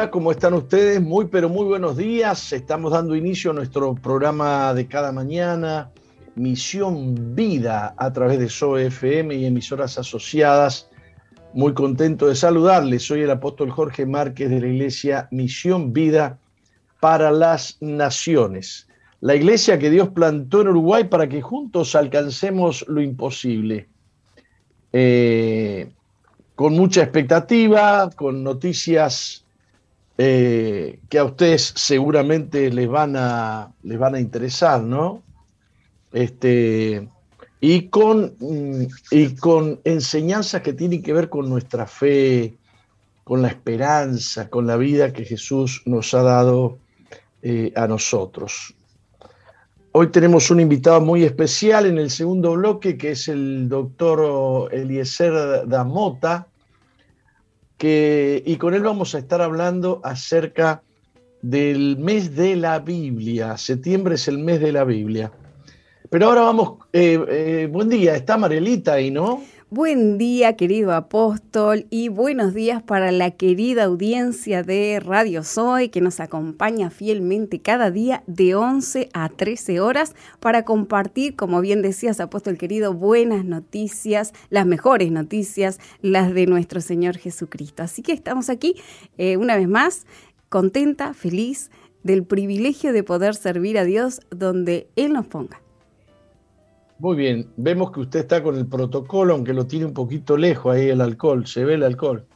Hola, ¿cómo están ustedes? Muy, pero muy buenos días. Estamos dando inicio a nuestro programa de cada mañana, Misión Vida, a través de SOE FM y emisoras asociadas. Muy contento de saludarles. Soy el apóstol Jorge Márquez de la iglesia Misión Vida para las Naciones. La iglesia que Dios plantó en Uruguay para que juntos alcancemos lo imposible. Eh, con mucha expectativa, con noticias eh, que a ustedes seguramente les van a, les van a interesar, ¿no? Este, y, con, mm, y con enseñanzas que tienen que ver con nuestra fe, con la esperanza, con la vida que Jesús nos ha dado eh, a nosotros. Hoy tenemos un invitado muy especial en el segundo bloque, que es el doctor Eliezer Damota, y con él vamos a estar hablando acerca del mes de la Biblia. Septiembre es el mes de la Biblia. Pero ahora vamos, eh, eh, buen día, está Marielita ahí, ¿no? Buen día, querido apóstol, y buenos días para la querida audiencia de Radio Soy que nos acompaña fielmente cada día de 11 a 13 horas para compartir, como bien decías, apóstol querido, buenas noticias, las mejores noticias, las de nuestro Señor Jesucristo. Así que estamos aquí eh, una vez más, contenta, feliz del privilegio de poder servir a Dios donde Él nos ponga. Muy bien, vemos que usted está con el protocolo, aunque lo tiene un poquito lejos ahí el alcohol, se ve el alcohol.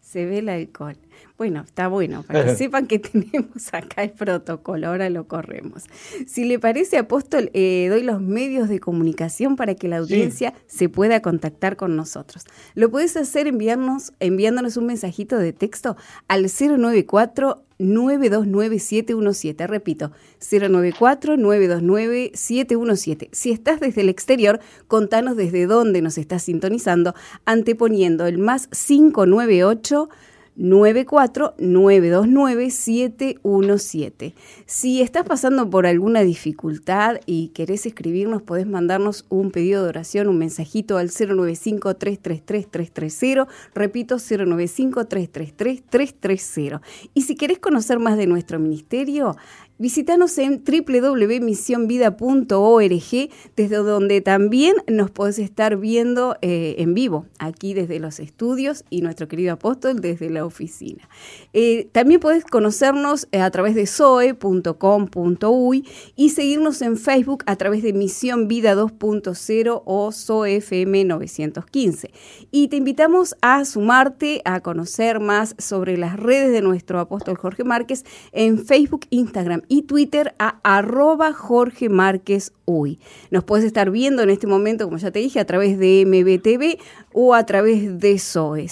Se ve el alcohol. Bueno, está bueno, para que sepan que tenemos acá el protocolo, ahora lo corremos. Si le parece, apóstol, eh, doy los medios de comunicación para que la audiencia se pueda contactar con nosotros. Lo puedes hacer enviarnos, enviándonos un mensajito de texto al 094 929-717. Repito, 094-929-717. Si estás desde el exterior, contanos desde dónde nos estás sintonizando, anteponiendo el más 598 94929 Si estás pasando por alguna dificultad y querés escribirnos, podés mandarnos un pedido de oración, un mensajito al 095-333-330. Repito, 095-333-330. Y si querés conocer más de nuestro ministerio, Visítanos en www.misionvida.org, desde donde también nos podés estar viendo eh, en vivo, aquí desde los estudios y nuestro querido apóstol desde la oficina. Eh, también podés conocernos eh, a través de zoe.com.uy y seguirnos en Facebook a través de Misión Vida 2.0 o ZOEFM 915. Y te invitamos a sumarte a conocer más sobre las redes de nuestro apóstol Jorge Márquez en Facebook, Instagram y Twitter a arroba Jorge Márquez Uy. Nos puedes estar viendo en este momento, como ya te dije, a través de MBTV o a través de SOE.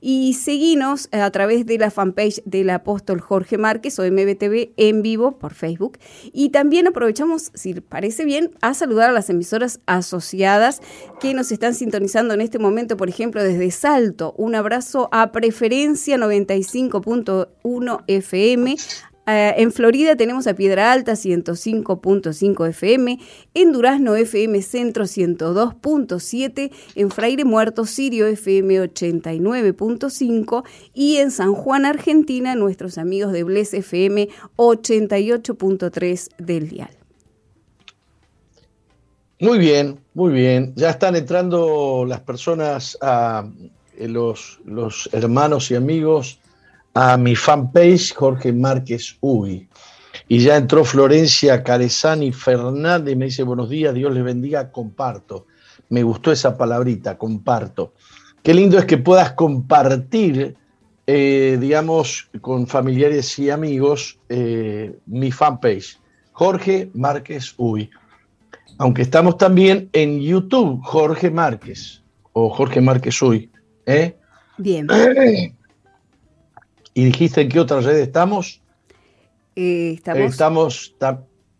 Y seguinos a través de la fanpage del apóstol Jorge Márquez o MBTV en vivo por Facebook. Y también aprovechamos, si parece bien, a saludar a las emisoras asociadas que nos están sintonizando en este momento, por ejemplo, desde Salto. Un abrazo a Preferencia 95.1 FM, eh, en Florida tenemos a Piedra Alta 105.5 FM, en Durazno FM Centro 102.7, en Fraire Muerto Sirio FM 89.5 y en San Juan, Argentina, nuestros amigos de Bles FM 88.3 del dial. Muy bien, muy bien. Ya están entrando las personas, a, eh, los, los hermanos y amigos a mi fanpage Jorge Márquez Uy. Y ya entró Florencia Carezani Fernández me dice buenos días, Dios les bendiga, comparto. Me gustó esa palabrita, comparto. Qué lindo es que puedas compartir, eh, digamos, con familiares y amigos eh, mi fanpage, Jorge Márquez Uy. Aunque estamos también en YouTube, Jorge Márquez o Jorge Márquez Uy. ¿eh? Bien. ¿Y dijiste en qué otra red estamos? Eh, estamos. Estamos,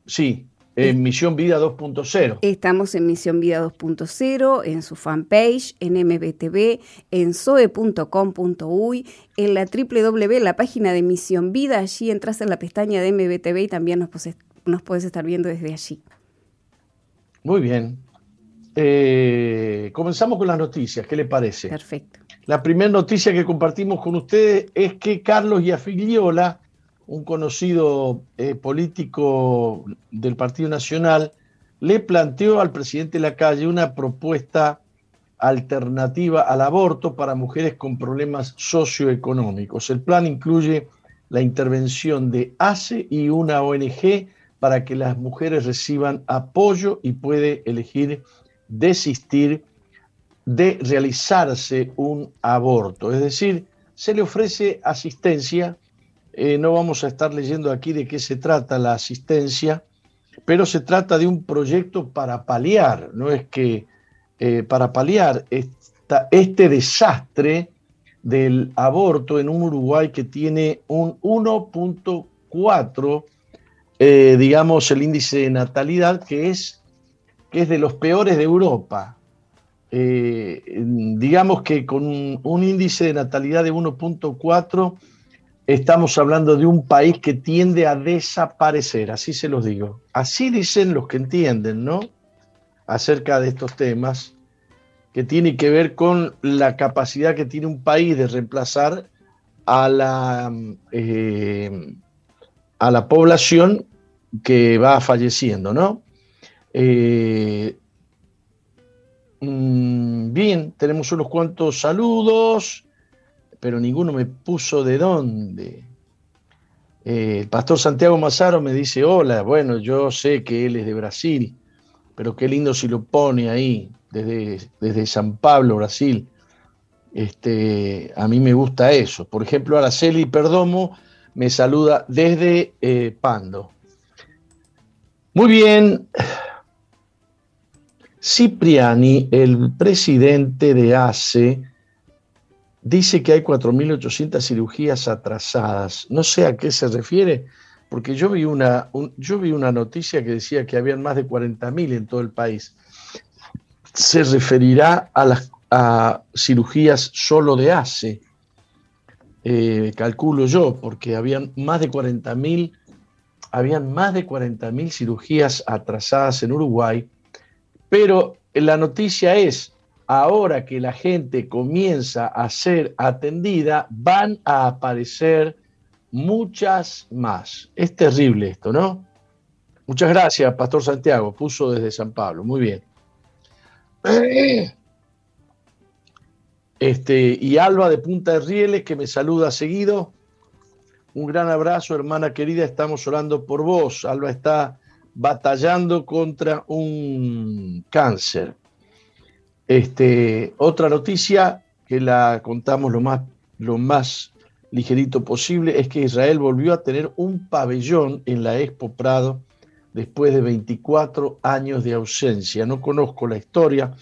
sí, en Misión Vida 2.0. Estamos en Misión Vida 2.0, en su fanpage, en MBTV, en soe.com.uy, en la www, la página de Misión Vida. Allí entras en la pestaña de MBTV y también nos, nos puedes estar viendo desde allí. Muy bien. Eh, comenzamos con las noticias, ¿qué le parece? Perfecto. La primera noticia que compartimos con ustedes es que Carlos Iafigliola, un conocido eh, político del Partido Nacional, le planteó al presidente de la calle una propuesta alternativa al aborto para mujeres con problemas socioeconómicos. El plan incluye la intervención de ACE y una ONG para que las mujeres reciban apoyo y puede elegir desistir de realizarse un aborto. Es decir, se le ofrece asistencia. Eh, no vamos a estar leyendo aquí de qué se trata la asistencia, pero se trata de un proyecto para paliar, no es que eh, para paliar este desastre del aborto en un Uruguay que tiene un 1.4, eh, digamos, el índice de natalidad, que es, que es de los peores de Europa. Eh, digamos que con un, índice de natalidad de 1.4 estamos hablando de un país que tiende a desaparecer, así se los digo. Así dicen los que entienden, ¿no? Acerca de estos temas, que tiene que ver con la capacidad que tiene un país de reemplazar a la, eh, a la población que va falleciendo, ¿no? Eh, mm, bien, tenemos unos cuantos saludos pero ninguno me puso de dónde. Eh, el pastor Santiago Mazaro me dice, hola, bueno, yo sé que él es de Brasil, pero qué lindo si lo pone ahí, desde, desde San Pablo, Brasil. Este, a mí me gusta eso. Por ejemplo, Araceli Perdomo me saluda desde eh, Pando. Muy bien. Cipriani, el presidente de ACE, dice que hay 4.800 cirugías atrasadas. No sé a qué se refiere, porque yo vi una, yo vi una noticia que decía que habían más de 40.000 en todo el país. Se referirá a las cirugías solo de ACE, eh, calculo yo, porque habían más de 40.000 habían más de 40.000 cirugías atrasadas en Uruguay, pero la noticia es ahora que la gente comienza a ser atendida, van a aparecer muchas más. Es terrible esto, ¿no? Muchas gracias, Pastor Santiago, puso desde San Pablo. Muy bien. Este, y Alba de Punta de Rieles, que me saluda seguido. Un gran abrazo, hermana querida. Estamos orando por vos. Alba está batallando contra un cáncer. Este, otra noticia que la contamos lo más, lo más ligerito posible es que Israel volvió a tener un pabellón en la Expo Prado después de 24 años de ausencia. No conozco la historia.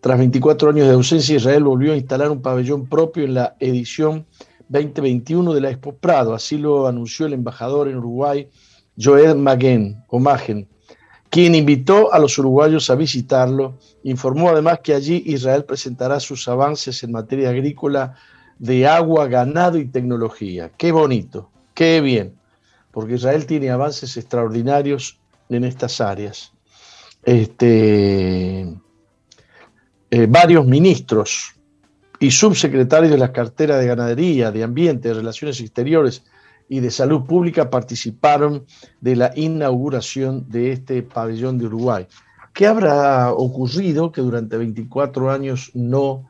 Tras 24 años de ausencia, Israel volvió a instalar un pabellón propio en la edición 2021 de la Expo Prado. Así lo anunció el embajador en Uruguay, Joel Maguen, o Magen, quien invitó a los uruguayos a visitarlo. Informó además que allí Israel presentará sus avances en materia agrícola de agua, ganado y tecnología. Qué bonito, qué bien, porque Israel tiene avances extraordinarios en estas áreas. Este, eh, varios ministros y subsecretarios de la cartera de Ganadería, de Ambiente, de Relaciones Exteriores, y de Salud Pública participaron de la inauguración de este pabellón de Uruguay. ¿Qué habrá ocurrido que durante 24 años no,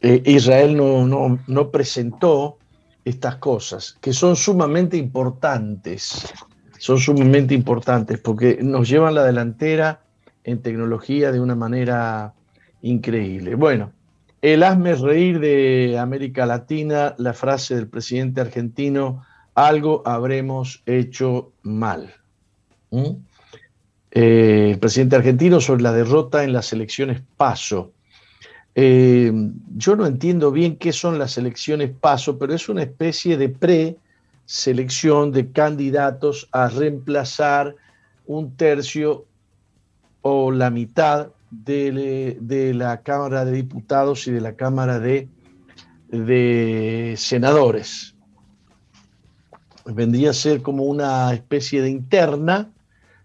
eh, Israel no, no presentó estas cosas, que son sumamente importantes? Son sumamente importantes porque nos llevan la delantera en tecnología de una manera increíble. Bueno, el hazme reír de América Latina, la frase del presidente argentino, algo habremos hecho mal. Eh, el presidente argentino sobre la derrota en las elecciones PASO. Eh, yo no entiendo bien qué son las elecciones PASO, pero es una especie de preselección de candidatos a reemplazar un tercio o la mitad de, la Cámara de Diputados y de la Cámara de Senadores vendría a ser como una especie de interna,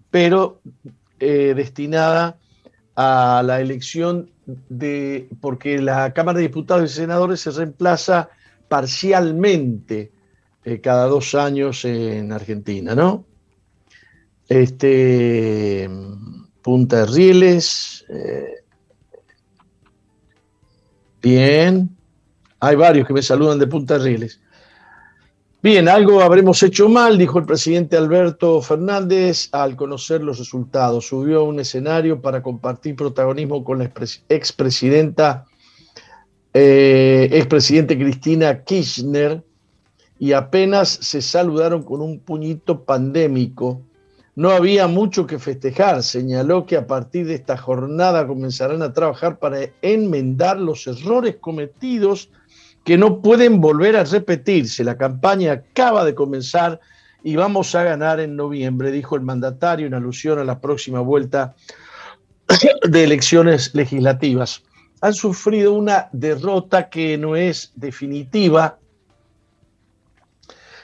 pero eh, destinada a la elección de, porque la Cámara de Diputados y Senadores se reemplaza parcialmente eh, cada dos años en Argentina, ¿no? Este, Punta de Rieles. Eh, bien. Hay varios que me saludan de Punta de Rieles. Bien, algo habremos hecho mal, dijo el presidente Alberto Fernández al conocer los resultados. Subió a un escenario para compartir protagonismo con la expresidenta, eh, expresidente Cristina Kirchner, y apenas se saludaron con un puñito pandémico. No había mucho que festejar. Señaló que a partir de esta jornada comenzarán a trabajar para enmendar los errores cometidos que no pueden volver a repetirse. La campaña acaba de comenzar y vamos a ganar en noviembre, dijo el mandatario en alusión a la próxima vuelta de elecciones legislativas. Han sufrido una derrota que no es definitiva,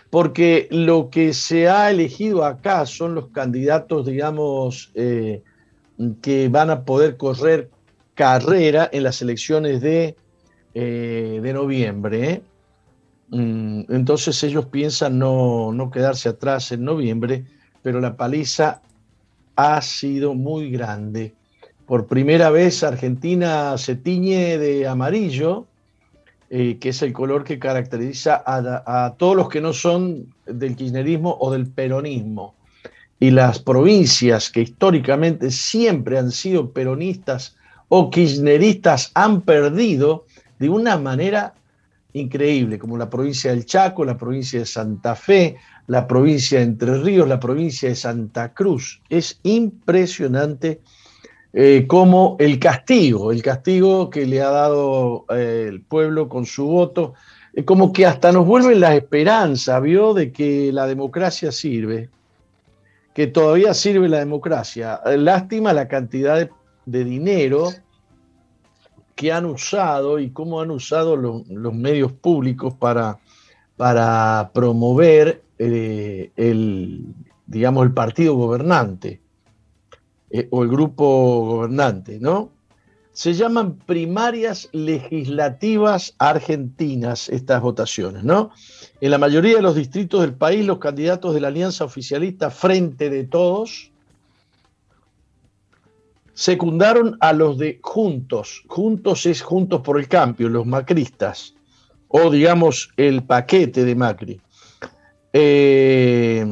porque lo que se ha elegido acá son los candidatos, digamos, eh, que van a poder correr carrera en las elecciones de, eh, de noviembre. Mm, entonces ellos piensan no, no quedarse atrás en noviembre, pero la paliza ha sido muy grande. Por primera vez Argentina se tiñe de amarillo eh, que es el color que caracteriza a, todos los que no son del kirchnerismo o del peronismo. Y las provincias que históricamente siempre han sido peronistas o kirchneristas han perdido de una manera increíble, como la provincia del Chaco, la provincia de Santa Fe, la provincia de Entre Ríos, la provincia de Santa Cruz. Es impresionante eh, como el castigo, el castigo que le ha dado eh, el pueblo con su voto, eh, como que hasta nos vuelve la esperanza, ¿vio? De que la democracia sirve, que todavía sirve la democracia. Lástima la cantidad de, dinero que han usado y cómo han usado los medios públicos para, para promover el, digamos, el partido gobernante. Eh, o el grupo gobernante, ¿no? Se llaman primarias legislativas argentinas estas votaciones, ¿no? En la mayoría de los distritos del país, los candidatos de la alianza oficialista Frente de Todos secundaron a los de Juntos. Juntos es Juntos por el Cambio, los macristas, o digamos el paquete de Macri. Eh,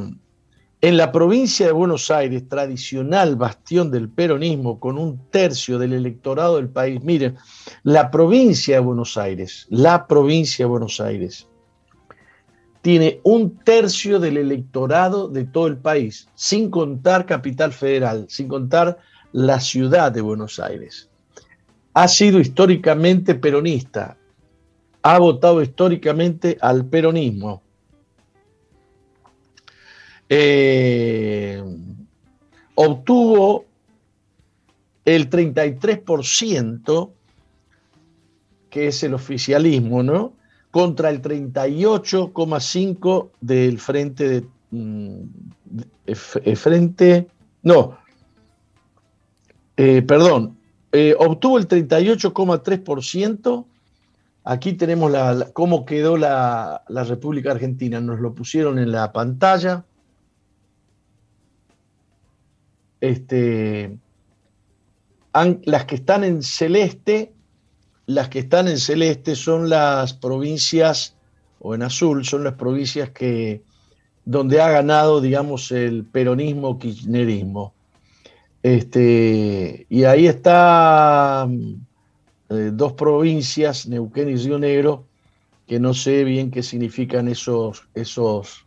en la provincia de Buenos Aires, tradicional bastión del peronismo, con un tercio del electorado del país, miren, la provincia de Buenos Aires, la provincia de Buenos Aires, tiene un tercio del electorado de todo el país, sin contar Capital Federal, sin contar la ciudad de Buenos Aires. Ha sido históricamente peronista, ha votado históricamente al peronismo eh, obtuvo el 33%, que es el oficialismo, ¿no? Contra el 38,5% del frente de, mm, frente, no, eh, perdón, eh, obtuvo el 38,3%. Aquí tenemos la, cómo quedó la, República Argentina. Nos lo pusieron en la pantalla. este, las que están en celeste, las que están en celeste son las provincias, o en azul, son las provincias que, donde ha ganado, digamos, el peronismo, kirchnerismo. Este, y ahí está eh, dos provincias, Neuquén y Río Negro, que no sé bien qué significan esos, esos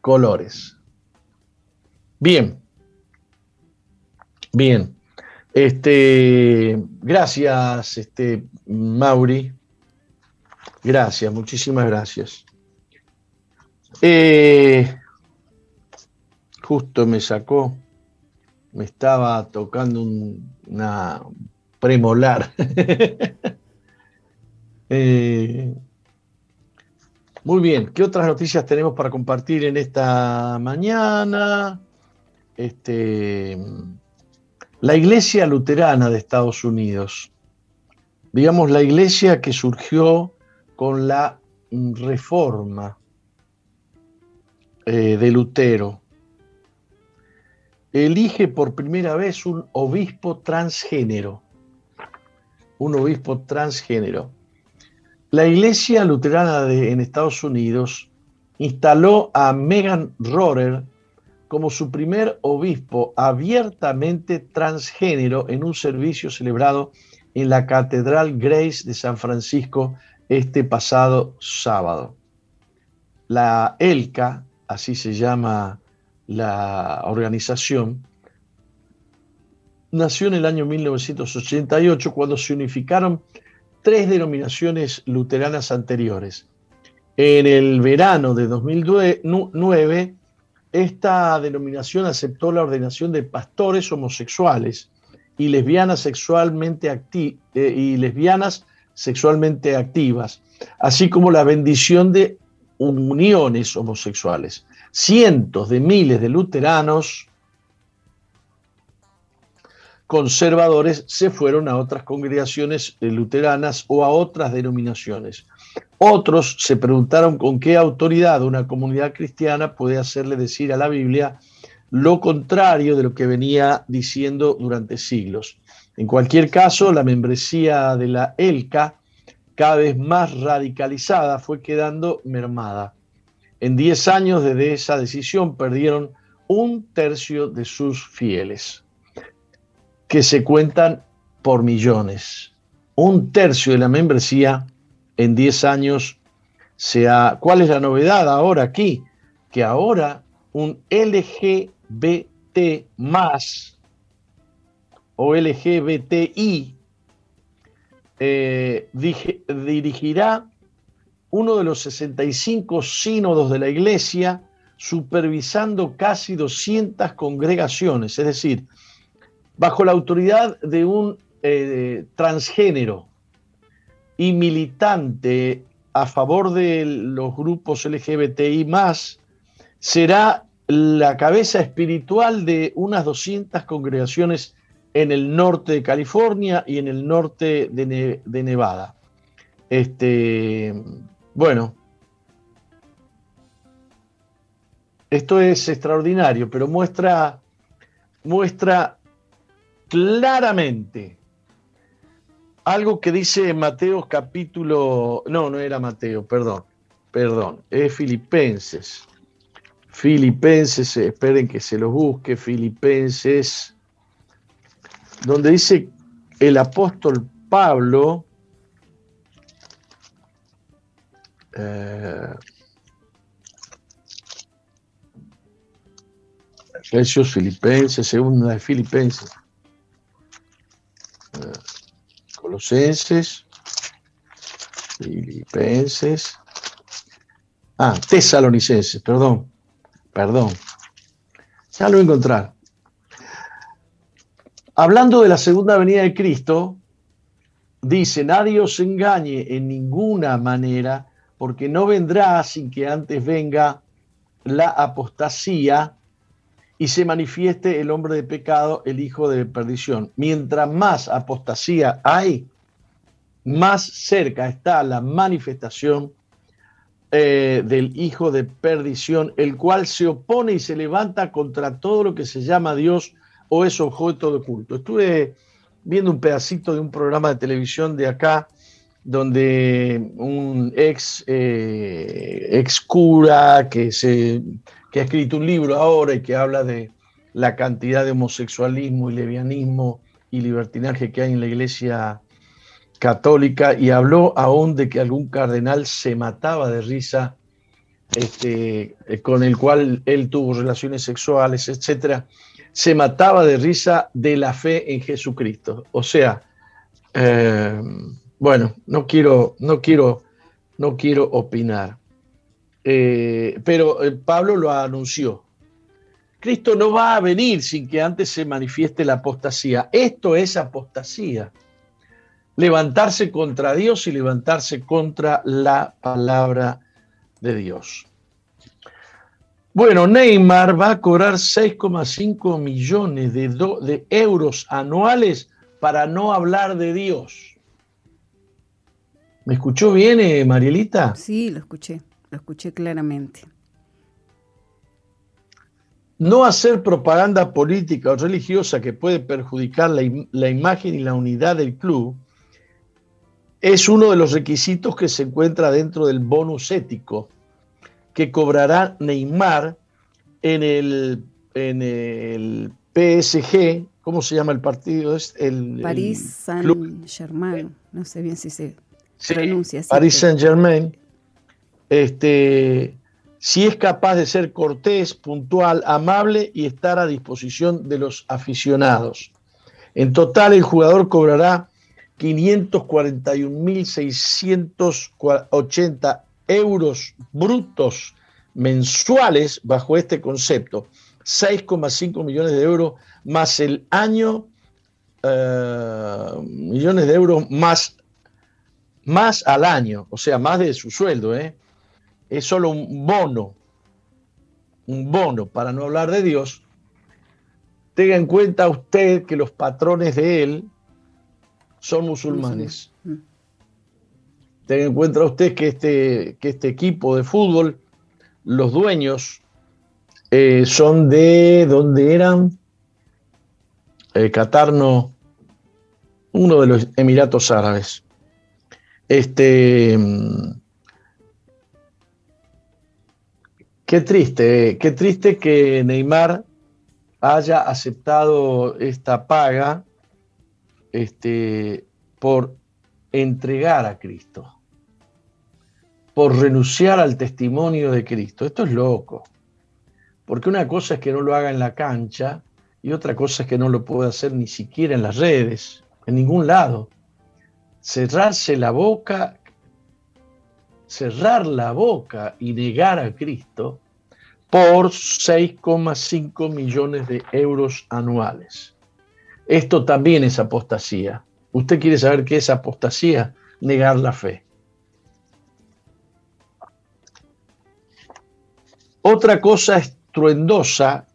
colores. Bien. Bien. Este, gracias, este, Mauri. Gracias, muchísimas gracias. Eh, justo me sacó, me estaba tocando una premolar. Eh, muy bien, ¿qué otras noticias tenemos para compartir en esta mañana? Este, La iglesia luterana de Estados Unidos, digamos la iglesia que surgió con la reforma eh, de Lutero, elige por primera vez un obispo transgénero. Un obispo transgénero. La iglesia luterana en Estados Unidos instaló a Megan Rohrer como su primer obispo abiertamente transgénero en un servicio celebrado en la Catedral Grace de San Francisco este pasado sábado. La ELCA, así se llama la organización, nació en el año 1988 cuando se unificaron tres denominaciones luteranas anteriores. En el verano de 2009, esta denominación aceptó la ordenación de pastores homosexuales y lesbianas sexualmente, eh, y lesbianas sexualmente activas, así como la bendición de uniones homosexuales. Cientos de miles de luteranos conservadores se fueron a otras congregaciones eh, luteranas o a otras denominaciones. Otros se preguntaron con qué autoridad una comunidad cristiana puede hacerle decir a la Biblia lo contrario de lo que venía diciendo durante siglos. En cualquier caso, la membresía de la ELCA, cada vez más radicalizada, fue quedando mermada. En 10 años desde esa decisión perdieron un tercio de sus fieles, que se cuentan por millones. Un tercio de la membresía en 10 años. ¿Cuál es la novedad ahora aquí? Que ahora un LGBT más o LGBTI eh, dirigirá uno de los 65 sínodos de la Iglesia, supervisando casi 200 congregaciones, es decir, bajo la autoridad de un eh, transgénero y militante a favor de los grupos LGBTI será la cabeza espiritual de unas 200 congregaciones en el norte de California y en el norte de, de Nevada. Este, bueno, esto es extraordinario, pero muestra, muestra claramente algo que dice Mateo capítulo, no, no era Mateo, perdón, perdón, es Filipenses. Filipenses, esperen que se los busque, Filipenses, donde dice el apóstol Pablo, Eh, Efesios, Filipenses, segunda de Filipenses, eh, Colosenses, Filipenses, ah, Tesalonicenses, perdón, perdón, ya lo voy a encontrar. Hablando de la segunda venida de Cristo, dice, nadie os engañe en ninguna manera, porque no vendrá sin que antes venga la apostasía y se manifieste el hombre de pecado, el hijo de perdición. Mientras más apostasía hay, más cerca está la manifestación eh, del hijo de perdición, el cual se opone y se levanta contra todo lo que se llama Dios o es objeto de culto. Estuve viendo un pedacito de un programa de televisión de acá donde un ex, eh, ex cura que, se, que ha escrito un libro ahora y que habla de la cantidad de homosexualismo y levianismo y libertinaje que hay en la iglesia católica y habló aún de que algún cardenal se mataba de risa este, con el cual él tuvo relaciones sexuales, etcétera, se mataba de risa de la fe en Jesucristo. O sea, eh, bueno, no quiero, no quiero, no quiero opinar. Eh, pero eh, Pablo lo anunció. Cristo no va a venir sin que antes se manifieste la apostasía. Esto es apostasía. Levantarse contra Dios y levantarse contra la palabra de Dios. Bueno, Neymar va a cobrar 6,5 millones de, de euros anuales para no hablar de Dios. ¿Me escuchó bien, eh, Marielita? Sí, lo escuché, lo escuché claramente. No hacer propaganda política o religiosa que puede perjudicar la, la, imagen y la unidad del club es uno de los requisitos que se encuentra dentro del bonus ético que cobrará Neymar en el, en el PSG. ¿Cómo se llama el partido? El, París Saint-Germain. No sé bien si se pronuncia así. París Saint-Germain. Este, si es capaz de ser cortés, puntual, amable y estar a disposición de los aficionados. En total, el jugador cobrará 541.680 euros brutos mensuales bajo este concepto. 6,5 millones de euros más el año, eh, millones de euros más, más al año, o sea, más de su sueldo. ¿eh? Es solo un bono, un bono, para no hablar de Dios. Tenga en cuenta usted que los patrones de él son musulmanes. Tenga en cuenta usted que este, que este equipo de fútbol, los dueños, eh, son de, ¿dónde eran? Eh, Qatar no, uno de los Emiratos Árabes. Este, qué triste, qué triste que Neymar haya aceptado esta paga este, por entregar a Cristo, por renunciar al testimonio de Cristo. Esto es loco, porque una cosa es que no lo haga en la cancha y otra cosa es que no lo pueda hacer ni siquiera en las redes, en ningún lado. Cerrarse la boca, cerrar la boca y negar a Cristo por 6,5 millones de euros anuales. Esto también es apostasía. ¿Usted quiere saber qué es apostasía? Negar la fe. Otra cosa estruendosa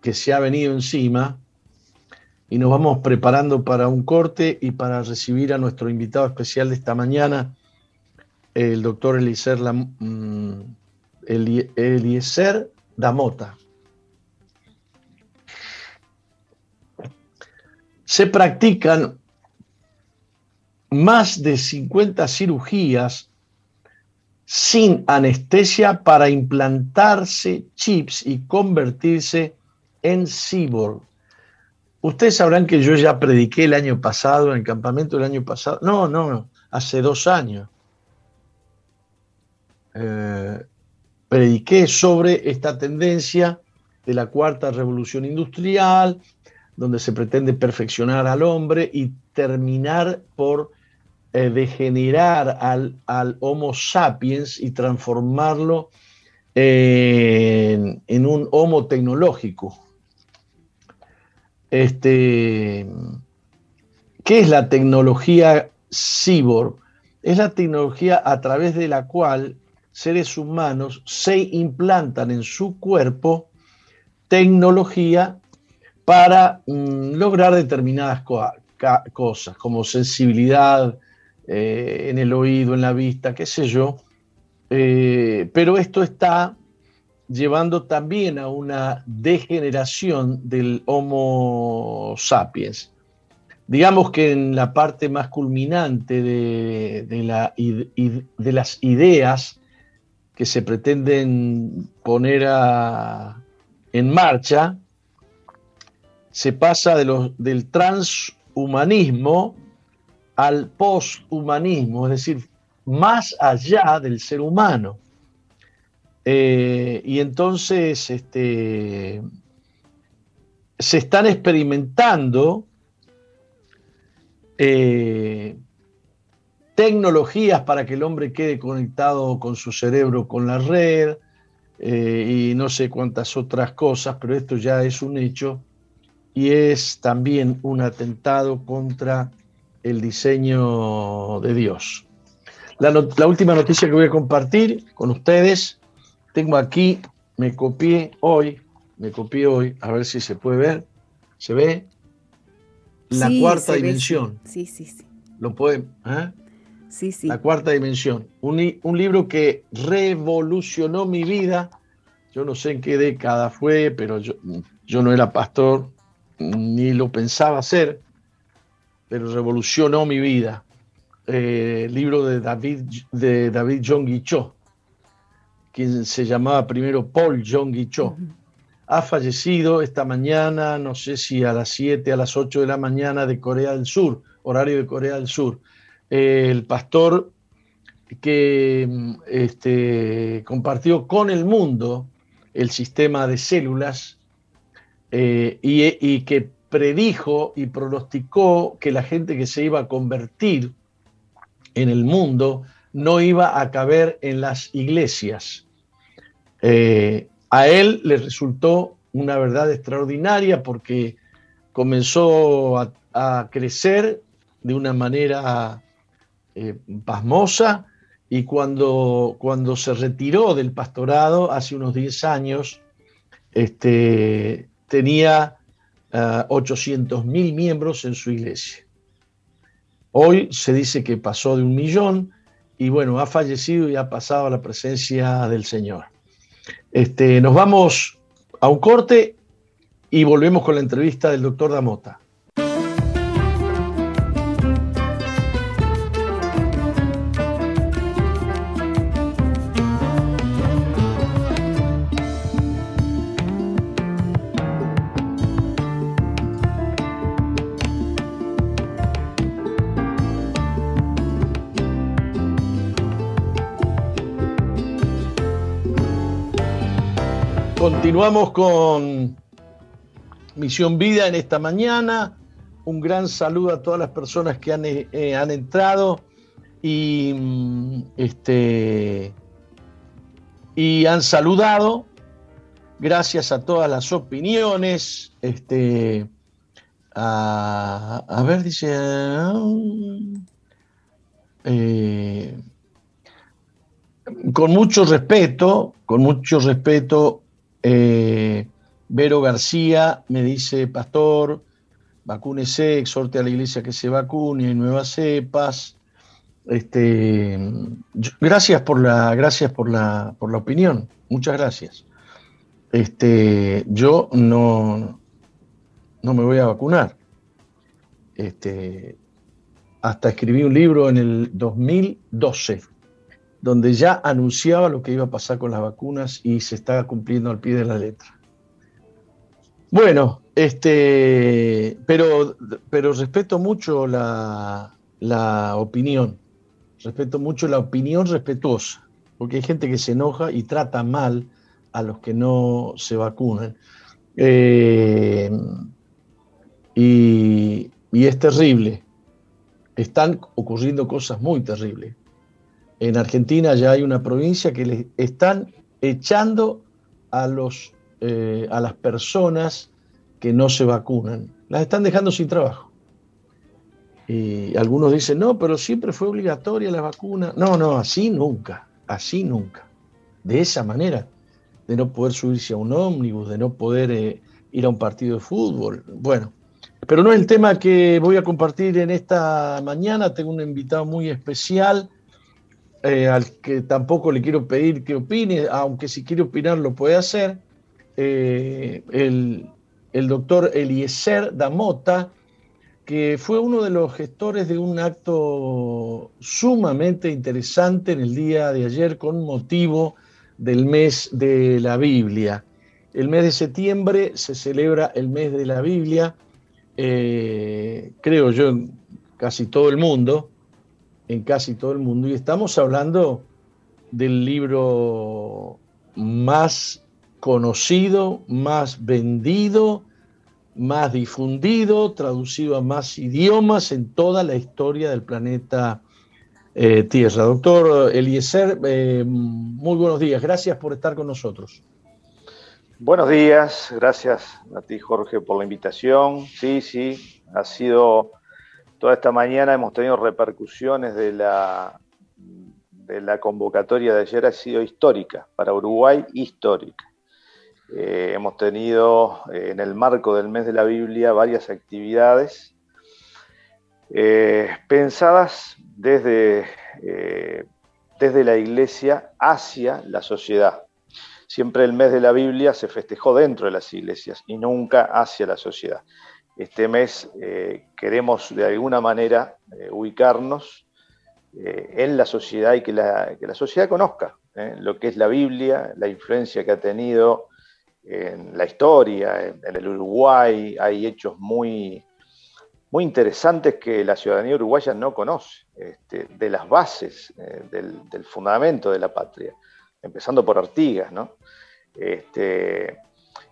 que se ha venido encima, y nos vamos preparando para un corte y para recibir a nuestro invitado especial de esta mañana, el doctor Eliezer, mm, Damota. se practican más de 50 cirugías sin anestesia para implantarse chips y convertirse en cyborg. Ustedes sabrán que yo ya prediqué el año pasado, en el campamento del año pasado. No, no, hace dos años. Eh, prediqué sobre esta tendencia de la cuarta revolución industrial, donde se pretende perfeccionar al hombre y terminar por eh, degenerar al, Homo sapiens y transformarlo en, un Homo tecnológico. Este, ¿Qué es la tecnología cyborg? Es la tecnología a través de la cual seres humanos se implantan en su cuerpo tecnología para mm, lograr determinadas cosas, como sensibilidad eh, en el oído, en la vista, qué sé yo. Eh, pero esto está llevando también a una degeneración del Homo sapiens. Digamos que en la parte más culminante de, de las ideas que se pretenden poner en marcha, se pasa del transhumanismo al posthumanismo, es decir, más allá del ser humano. Eh, y entonces este, se están experimentando eh, tecnologías para que el hombre quede conectado con su cerebro, con la red, eh, y no sé cuántas otras cosas, pero esto ya es un hecho y es también un atentado contra el diseño de Dios. La, última noticia que voy a compartir con ustedes, tengo aquí me copié hoy, me copié hoy, a ver si se puede ver, ¿se ve? La cuarta dimensión. Sí, sí, sí. ¿Lo pueden? ¿eh? Sí, sí. La cuarta dimensión. Un, un libro que revolucionó mi vida. Yo no sé en qué década fue, pero yo, yo no era pastor, ni lo pensaba hacer, pero revolucionó mi vida. Eh, libro de David, de David John Guichot, quien se llamaba primero Paul John Guichot. Ha fallecido esta mañana, no sé si a las 7, a las 8 de la mañana de Corea del Sur, horario de Corea del Sur. Eh, el pastor que este, compartió con el mundo el sistema de células eh, y, que predijo y pronosticó que la gente que se iba a convertir en el mundo no iba a caber en las iglesias. Eh, a él le resultó una verdad extraordinaria porque comenzó a, crecer de una manera eh, pasmosa y cuando, cuando se retiró del pastorado hace unos 10 años, este, tenía 800 ah, mil miembros en su iglesia. Hoy se dice que pasó de un millón y bueno, ha fallecido y ha pasado a la presencia del Señor. Este, nos vamos a un corte y volvemos con la entrevista del doctor Damota. Continuamos con Misión Vida en esta mañana. Un gran saludo a todas las personas que han, eh, entrado y, mm, este, y han saludado. Gracias a todas las opiniones. Este, a, ver, dice. Eh, con mucho respeto, con mucho respeto eh, Vero García me dice, pastor, vacúnese, exhorte a la iglesia que se vacune, hay nuevas cepas. Este, gracias por la, gracias por la, por la opinión, muchas gracias. Este, yo no, no me voy a vacunar. Este, hasta escribí un libro en el 2012 donde ya anunciaba lo que iba a pasar con las vacunas y se estaba cumpliendo al pie de la letra. Bueno, este, pero, pero respeto mucho la, la opinión, respeto mucho la opinión respetuosa, porque hay gente que se enoja y trata mal a los que no se vacunan. Eh, y, y, es terrible. Están ocurriendo cosas muy terribles en Argentina ya hay una provincia que le están echando a, los, eh, a las personas que no se vacunan. Las están dejando sin trabajo. Y algunos dicen, no, pero siempre fue obligatoria la vacuna. No, no, así nunca, así nunca. De esa manera, de no poder subirse a un ómnibus, de no poder eh, ir a un partido de fútbol. Bueno, pero no es el tema que voy a compartir en esta mañana. Tengo un invitado muy especial eh, al que tampoco le quiero pedir que opine, aunque si quiere opinar lo puede hacer, eh, el, el, doctor Eliezer Damota, que fue uno de los gestores de un acto sumamente interesante en el día de ayer con motivo del mes de la Biblia. El mes de septiembre se celebra el mes de la Biblia, eh, creo yo, en casi todo el mundo en casi todo el mundo. Y estamos hablando del libro más conocido, más vendido, más difundido, traducido a más idiomas en toda la historia del planeta eh, Tierra. Doctor Eliezer, eh, muy buenos días. Gracias por estar con nosotros. Buenos días, gracias a ti Jorge por la invitación. Sí, sí, ha sido Toda esta mañana hemos tenido repercusiones de la, de la convocatoria de ayer, ha sido histórica, para Uruguay histórica. Eh, hemos tenido eh, en el marco del mes de la Biblia varias actividades eh, pensadas desde, desde la iglesia hacia la sociedad. Siempre el mes de la Biblia se festejó dentro de las iglesias y nunca hacia la sociedad. Este mes queremos de alguna manera ubicarnos en la sociedad y que la, que la sociedad conozca lo que es la Biblia, la influencia que ha tenido en la historia, en, el Uruguay, hay hechos muy, muy interesantes que la ciudadanía uruguaya no conoce, este, de las bases, eh, del, fundamento de la patria, empezando por Artigas, ¿no? Este,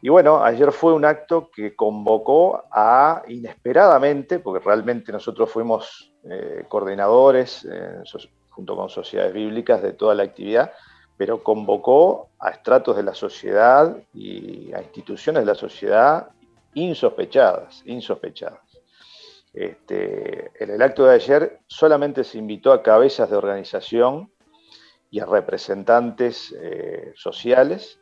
y bueno, ayer fue un acto que convocó a, inesperadamente, porque realmente nosotros fuimos eh, coordinadores eh, junto con sociedades bíblicas de toda la actividad, pero convocó a estratos de la sociedad y a instituciones de la sociedad insospechadas, insospechadas. Este, en el acto de ayer solamente se invitó a cabezas de organización y a representantes eh, sociales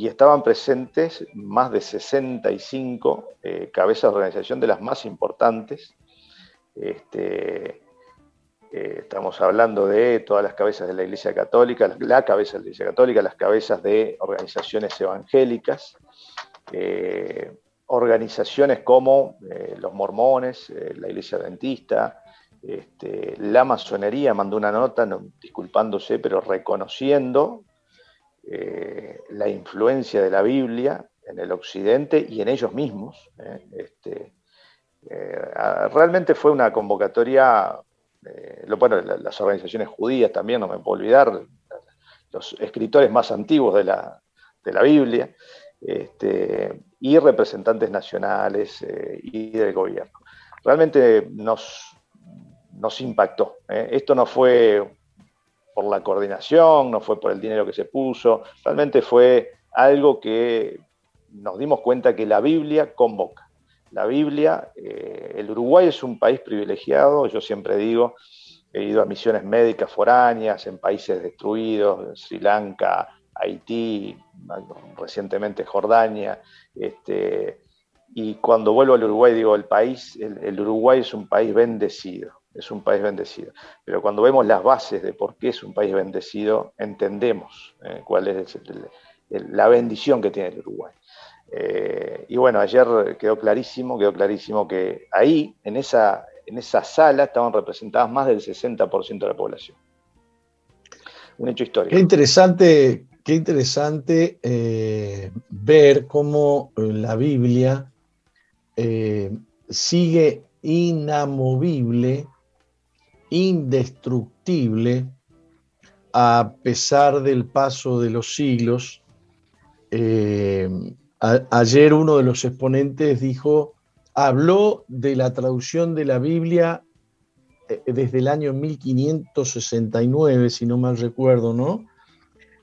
y estaban presentes más de 65 eh, cabezas de organización de las más importantes. Este, eh, estamos hablando de todas las cabezas de la Iglesia Católica, la, cabeza de la Iglesia Católica, las cabezas de organizaciones evangélicas, eh, organizaciones como eh, los mormones, la Iglesia Adventista, este, la masonería mandó una nota disculpándose, pero reconociendo la influencia de la Biblia en el occidente y en ellos mismos. Este, realmente fue una convocatoria eh, bueno, las organizaciones judías también, no me puedo olvidar, los escritores más antiguos de la, Biblia, este, y representantes nacionales eh, y del gobierno. Realmente nos, nos impactó. ¿eh? Esto no fue por la coordinación, no fue por el dinero que se puso, realmente fue algo que nos dimos cuenta que la Biblia convoca la Biblia. Eh, el Uruguay es un país privilegiado, yo siempre digo, he ido a misiones médicas foráneas en países destruidos, Sri Lanka, Haití, recientemente Jordania, este, y cuando vuelvo al Uruguay digo, el país, el, Uruguay es un país bendecido, es un país bendecido, pero cuando vemos las bases de por qué es un país bendecido, entendemos eh, cuál es la bendición que tiene el Uruguay. Eh, y bueno, ayer quedó clarísimo, quedó clarísimo que ahí, en esa, en esa sala, estaban representadas más del 60% de la población. Un hecho histórico. Qué interesante, qué interesante eh, ver cómo la Biblia sigue inamovible, indestructible, a pesar del paso de los siglos ayer uno de los exponentes dijo, habló de la traducción de la Biblia eh, desde el año 1569, si no mal recuerdo, ¿no?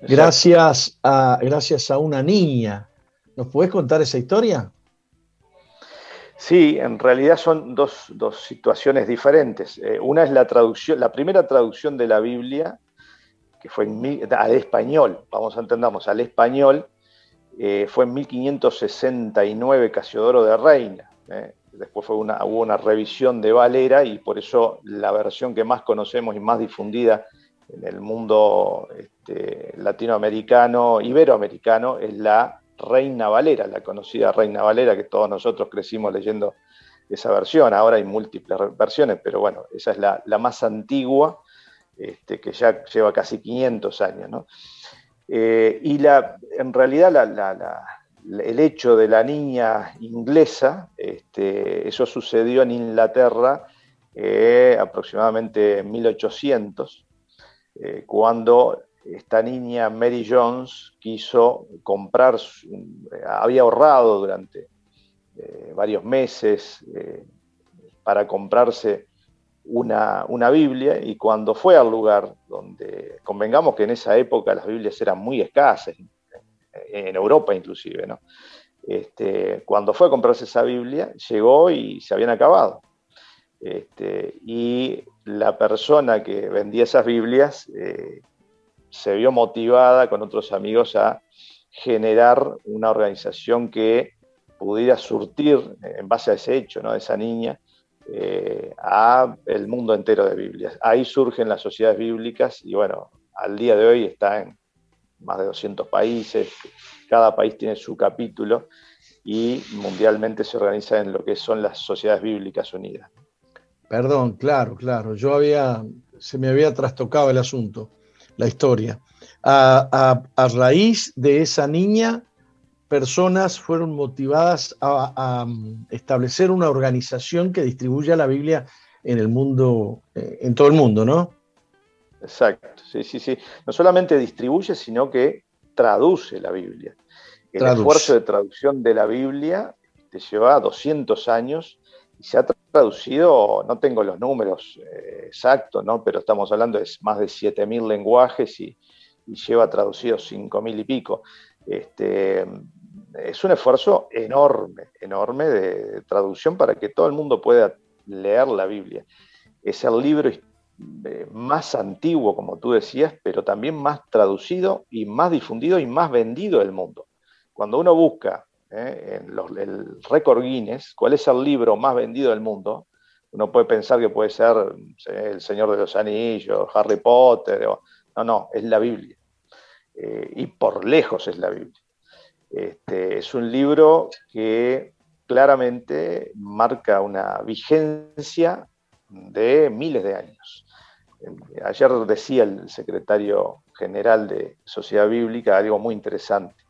Gracias a, gracias a una niña. ¿Nos puedes contar esa historia? Sí, en realidad son dos, situaciones diferentes. Eh, una es la traducción, la primera traducción de la Biblia, que fue al español, vamos a entendernos, al español, eh, fue en 1569 Casiodoro de Reina. Eh. Después fue una, hubo una revisión de Valera y por eso la versión que más conocemos y más difundida en el mundo este, latinoamericano, iberoamericano, es la Reina Valera, la conocida Reina Valera que todos nosotros crecimos leyendo esa versión. Ahora hay múltiples versiones, pero bueno, esa es la, más antigua, este, que ya lleva casi 500 años. Eh, y la, en realidad el hecho de la niña inglesa, este, eso sucedió en Inglaterra eh, aproximadamente en 1800, eh, cuando esta niña Mary Jones quiso comprar, había ahorrado durante varios meses para comprarse una, Biblia y cuando fue al lugar donde, convengamos que en esa época las Biblias eran muy escasas, en Europa inclusive, ¿no? Este, cuando fue a comprarse esa Biblia, llegó y se habían acabado. Este, y la persona que vendía esas Biblias eh, se vio motivada con otros amigos a generar una organización que pudiera surtir, en base a ese hecho, ¿no? de esa niña, eh, a el mundo entero de Biblias. Ahí surgen las sociedades bíblicas y bueno, al día de hoy está en más de 200 países, cada país tiene su capítulo y mundialmente se organiza en lo que son las sociedades bíblicas unidas. Perdón, claro, claro, yo había, se me había trastocado el asunto, la historia. A, raíz de esa niña, personas fueron motivadas a, establecer una organización que distribuya la Biblia en el mundo, eh, en todo el mundo, ¿no? Exacto, sí, sí, sí. No solamente distribuye, sino que traduce la Biblia. El esfuerzo de traducción de la Biblia te lleva 200 años y se ha traducido, no tengo los números eh, exactos, ¿no? pero estamos hablando de más de 7.000 lenguajes y, lleva traducidos 5.000 y pico. Este, es un esfuerzo enorme, enorme de traducción para que todo el mundo pueda leer la Biblia. Es el libro eh, más antiguo, como tú decías, pero también más traducido y más difundido y más vendido del mundo. Cuando uno busca eh, en el récord Guinness cuál es el libro más vendido del mundo, uno puede pensar que puede ser El Señor de los Anillos, Harry Potter, no, no, es la Biblia. Eh, y por lejos es la Biblia. Este, es un libro que claramente marca una vigencia de miles de años. Ayer decía el secretario general de Sociedad Bíblica algo muy interesante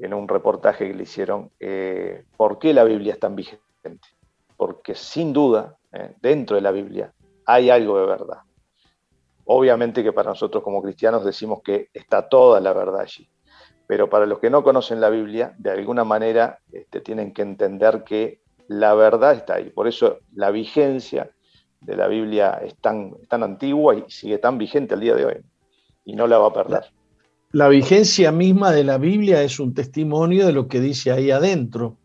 en un reportaje que le hicieron, eh, ¿por qué la Biblia es tan vigente? Porque sin duda, eh, dentro de la Biblia hay algo de verdad. Obviamente que para nosotros como cristianos decimos que está toda la verdad allí, pero para los que no conocen la Biblia, de alguna manera este, tienen que entender que la verdad está ahí. Por eso la vigencia de la Biblia es tan, tan antigua y sigue tan vigente al día de hoy, y no la va a perder la vigencia misma de la Biblia es un testimonio de lo que dice ahí adentro.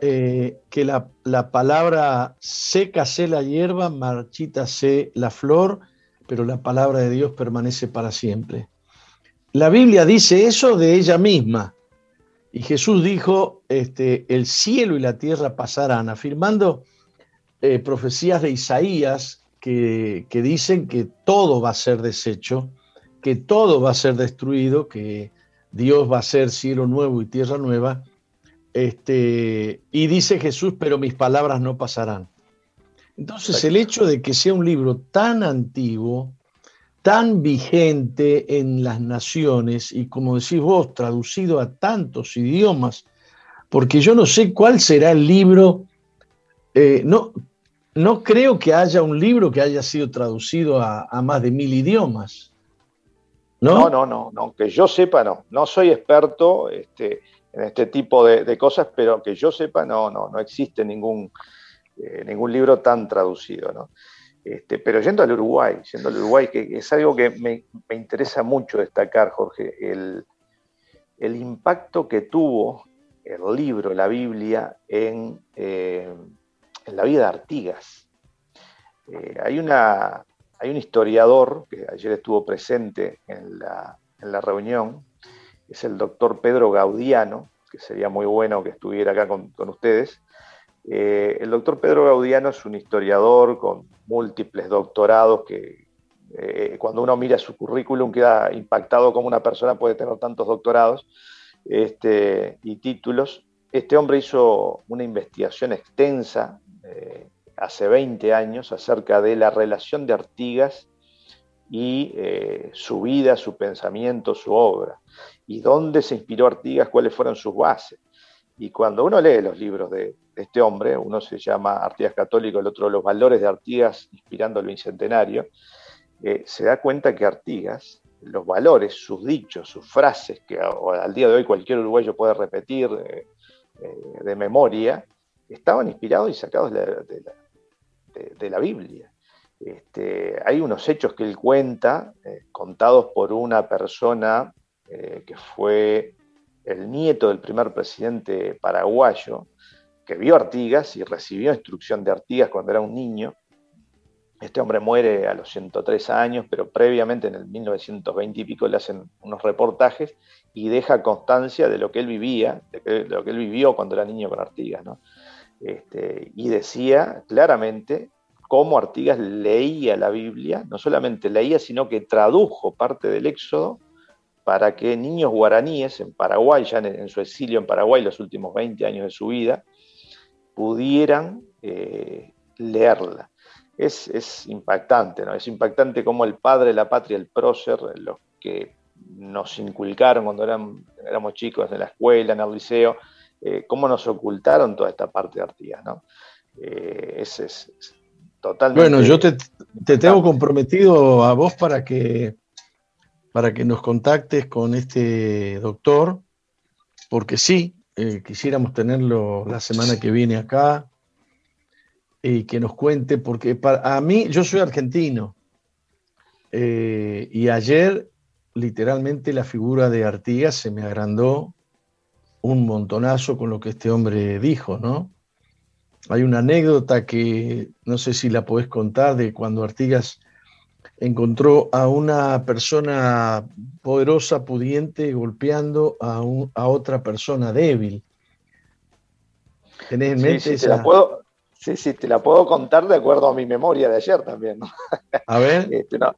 Eh, que la, palabra seca se la hierba, marchita se la flor, pero la palabra de Dios permanece para siempre. La Biblia dice eso de ella misma. Y Jesús dijo, este, el cielo y la tierra pasarán, afirmando eh, profecías de Isaías que, que dicen que todo va a ser deshecho que todo va a ser destruido, que Dios va a ser cielo nuevo y tierra nueva. Este, y dice Jesús, pero mis palabras no pasarán. Entonces el hecho de que sea un libro tan antiguo, tan vigente en las naciones y como decís vos, traducido a tantos idiomas, porque yo no sé cuál será el libro, eh, no, no creo que haya un libro que haya sido traducido a más de mil idiomas. ¿No? No, no, no, que yo sepa, no. No soy experto este, en este tipo de, cosas, pero que yo sepa, no, no, no existe ningún, eh, ningún libro tan traducido, ¿no? Este, pero yendo al Uruguay, yendo al Uruguay, que es algo que me, interesa mucho destacar, Jorge, el, impacto que tuvo el libro, la Biblia, en, eh, en la vida de Artigas. Eh, hay una, hay un historiador que ayer estuvo presente en la, reunión, es el doctor Pedro Gaudiano, que sería muy bueno que estuviera acá con, ustedes. Eh, el doctor Pedro Gaudiano es un historiador con múltiples doctorados que eh, cuando uno mira su currículum queda impactado como una persona puede tener tantos doctorados este, y títulos. Este hombre hizo una investigación extensa eh, hace 20 años acerca de la relación de Artigas y eh, su vida, su pensamiento, su obra, y dónde se inspiró Artigas, cuáles fueron sus bases. Y cuando uno lee los libros de, este hombre, uno se llama Artigas Católico, el otro Los Valores de Artigas, inspirando el Bicentenario, eh, se da cuenta que Artigas, los valores, sus dichos, sus frases, que al día de hoy cualquier uruguayo puede repetir eh, de memoria, estaban inspirados y sacados de la, Biblia. Este, hay unos hechos que él cuenta, eh, contados por una persona eh, que fue el nieto del primer presidente paraguayo, que vio Artigas y recibió instrucción de Artigas cuando era un niño, Este hombre muere a los 103 años, pero previamente en el 1920 y pico le hacen unos reportajes y deja constancia de lo que él vivía, de, lo que él vivió cuando era niño con Artigas. ¿no? Este, y decía claramente cómo Artigas leía la Biblia, no solamente leía, sino que tradujo parte del Éxodo para que niños guaraníes en Paraguay, ya en, su exilio en Paraguay los últimos 20 años de su vida, pudieran eh, leerla. Es, impactante, ¿no? Es impactante cómo el padre de la patria, el prócer, los que nos inculcaron cuando éramos chicos en la escuela, en el liceo, eh, cómo nos ocultaron toda esta parte de Artigas, ¿no? Eh, es, totalmente... Bueno, yo te, te, tengo comprometido a vos para que, para que nos contactes con este doctor, porque sí, eh, quisiéramos tenerlo la semana que viene acá y que nos cuente, porque para, a mí, yo soy argentino, y ayer literalmente la figura de Artigas se me agrandó un montonazo con lo que este hombre dijo, ¿no? Hay una anécdota que no sé si la podés contar de cuando Artigas encontró a una persona poderosa, pudiente, golpeando a, a otra persona débil. ¿Tenés en mente sí, sí, te la puedo, sí, sí, te la puedo contar de acuerdo a mi memoria de ayer también. ¿no? A ver. Este, no,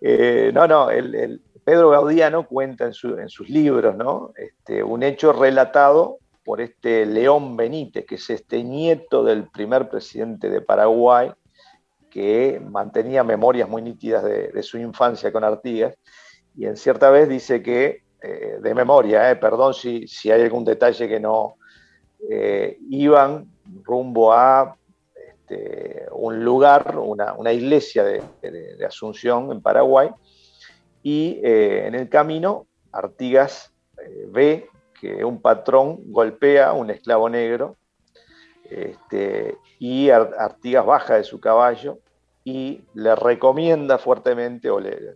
eh, no, no, el, Pedro Gaudiano cuenta en, sus libros ¿no? este, un hecho relatado por este León Benítez, que es este nieto del primer presidente de Paraguay, que mantenía memorias muy nítidas de, su infancia con Artigas, y en cierta vez dice que, eh, de memoria, eh, perdón si, hay algún detalle que no, eh, iban rumbo a este, un lugar, una, iglesia de Asunción en Paraguay, y eh, en el camino Artigas eh, ve que un patrón golpea a un esclavo negro este, y Artigas baja de su caballo y le recomienda fuertemente o le,